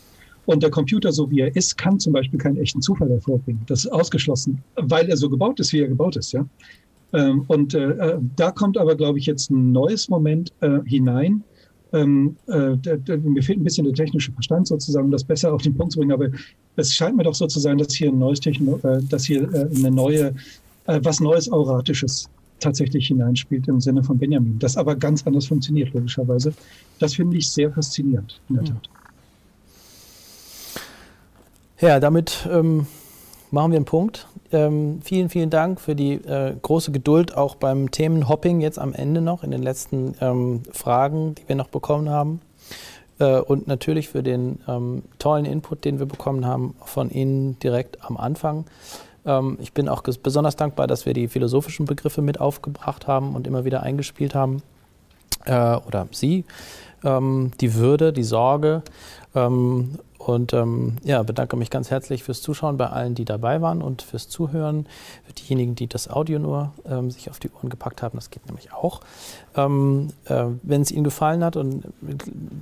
[SPEAKER 2] Und der Computer, so wie er ist, kann zum Beispiel keinen echten Zufall hervorbringen. Das ist ausgeschlossen, weil er so gebaut ist, wie er gebaut ist. Ja? Ähm, und äh, äh, da kommt aber, glaube ich, jetzt ein neues Moment äh, hinein, ähm, äh, der, der, mir fehlt ein bisschen der technische Verstand sozusagen, um das besser auf den Punkt zu bringen. Aber es scheint mir doch so zu sein, dass hier ein neues Techno, äh, dass hier äh, eine neue, äh, was Neues Auratisches tatsächlich hineinspielt im Sinne von Benjamin. Das aber ganz anders funktioniert, logischerweise. Das finde ich sehr faszinierend, in der Tat.
[SPEAKER 1] Ja, damit ähm, machen wir einen Punkt. Ähm, vielen, vielen Dank für die äh, große Geduld auch beim Themenhopping jetzt am Ende noch in den letzten ähm, Fragen, die wir noch bekommen haben. Äh, und natürlich für den ähm, tollen Input, den wir bekommen haben von Ihnen direkt am Anfang. Ähm, ich bin auch besonders dankbar, dass wir die philosophischen Begriffe mit aufgebracht haben und immer wieder eingespielt haben. Äh, oder Sie. Ähm, die Würde, die Sorge und ähm, ja, bedanke mich ganz herzlich fürs Zuschauen bei allen, die dabei waren und fürs Zuhören. Für diejenigen, die das Audio nur ähm, sich auf die Ohren gepackt haben, das geht nämlich auch. Ähm, äh, wenn es Ihnen gefallen hat, und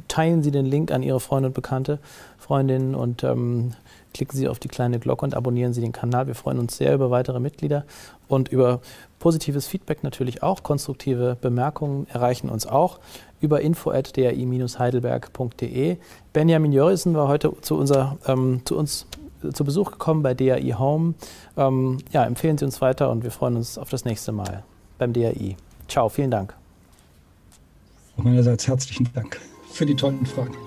[SPEAKER 1] teilen Sie den Link an Ihre Freunde und Bekannte, Freundinnen und ähm, klicken Sie auf die kleine Glocke und abonnieren Sie den Kanal. Wir freuen uns sehr über weitere Mitglieder und über positives Feedback natürlich auch. Konstruktive Bemerkungen erreichen uns auch über info.dai-heidelberg.de. Benjamin Jörrissen war heute zu, unser, ähm, zu uns zu Besuch gekommen bei DAI Home. Ähm, ja, empfehlen Sie uns weiter und wir freuen uns auf das nächste Mal beim DAI. Ciao, vielen Dank.
[SPEAKER 2] Meinerseits herzlichen Dank für die tollen Fragen.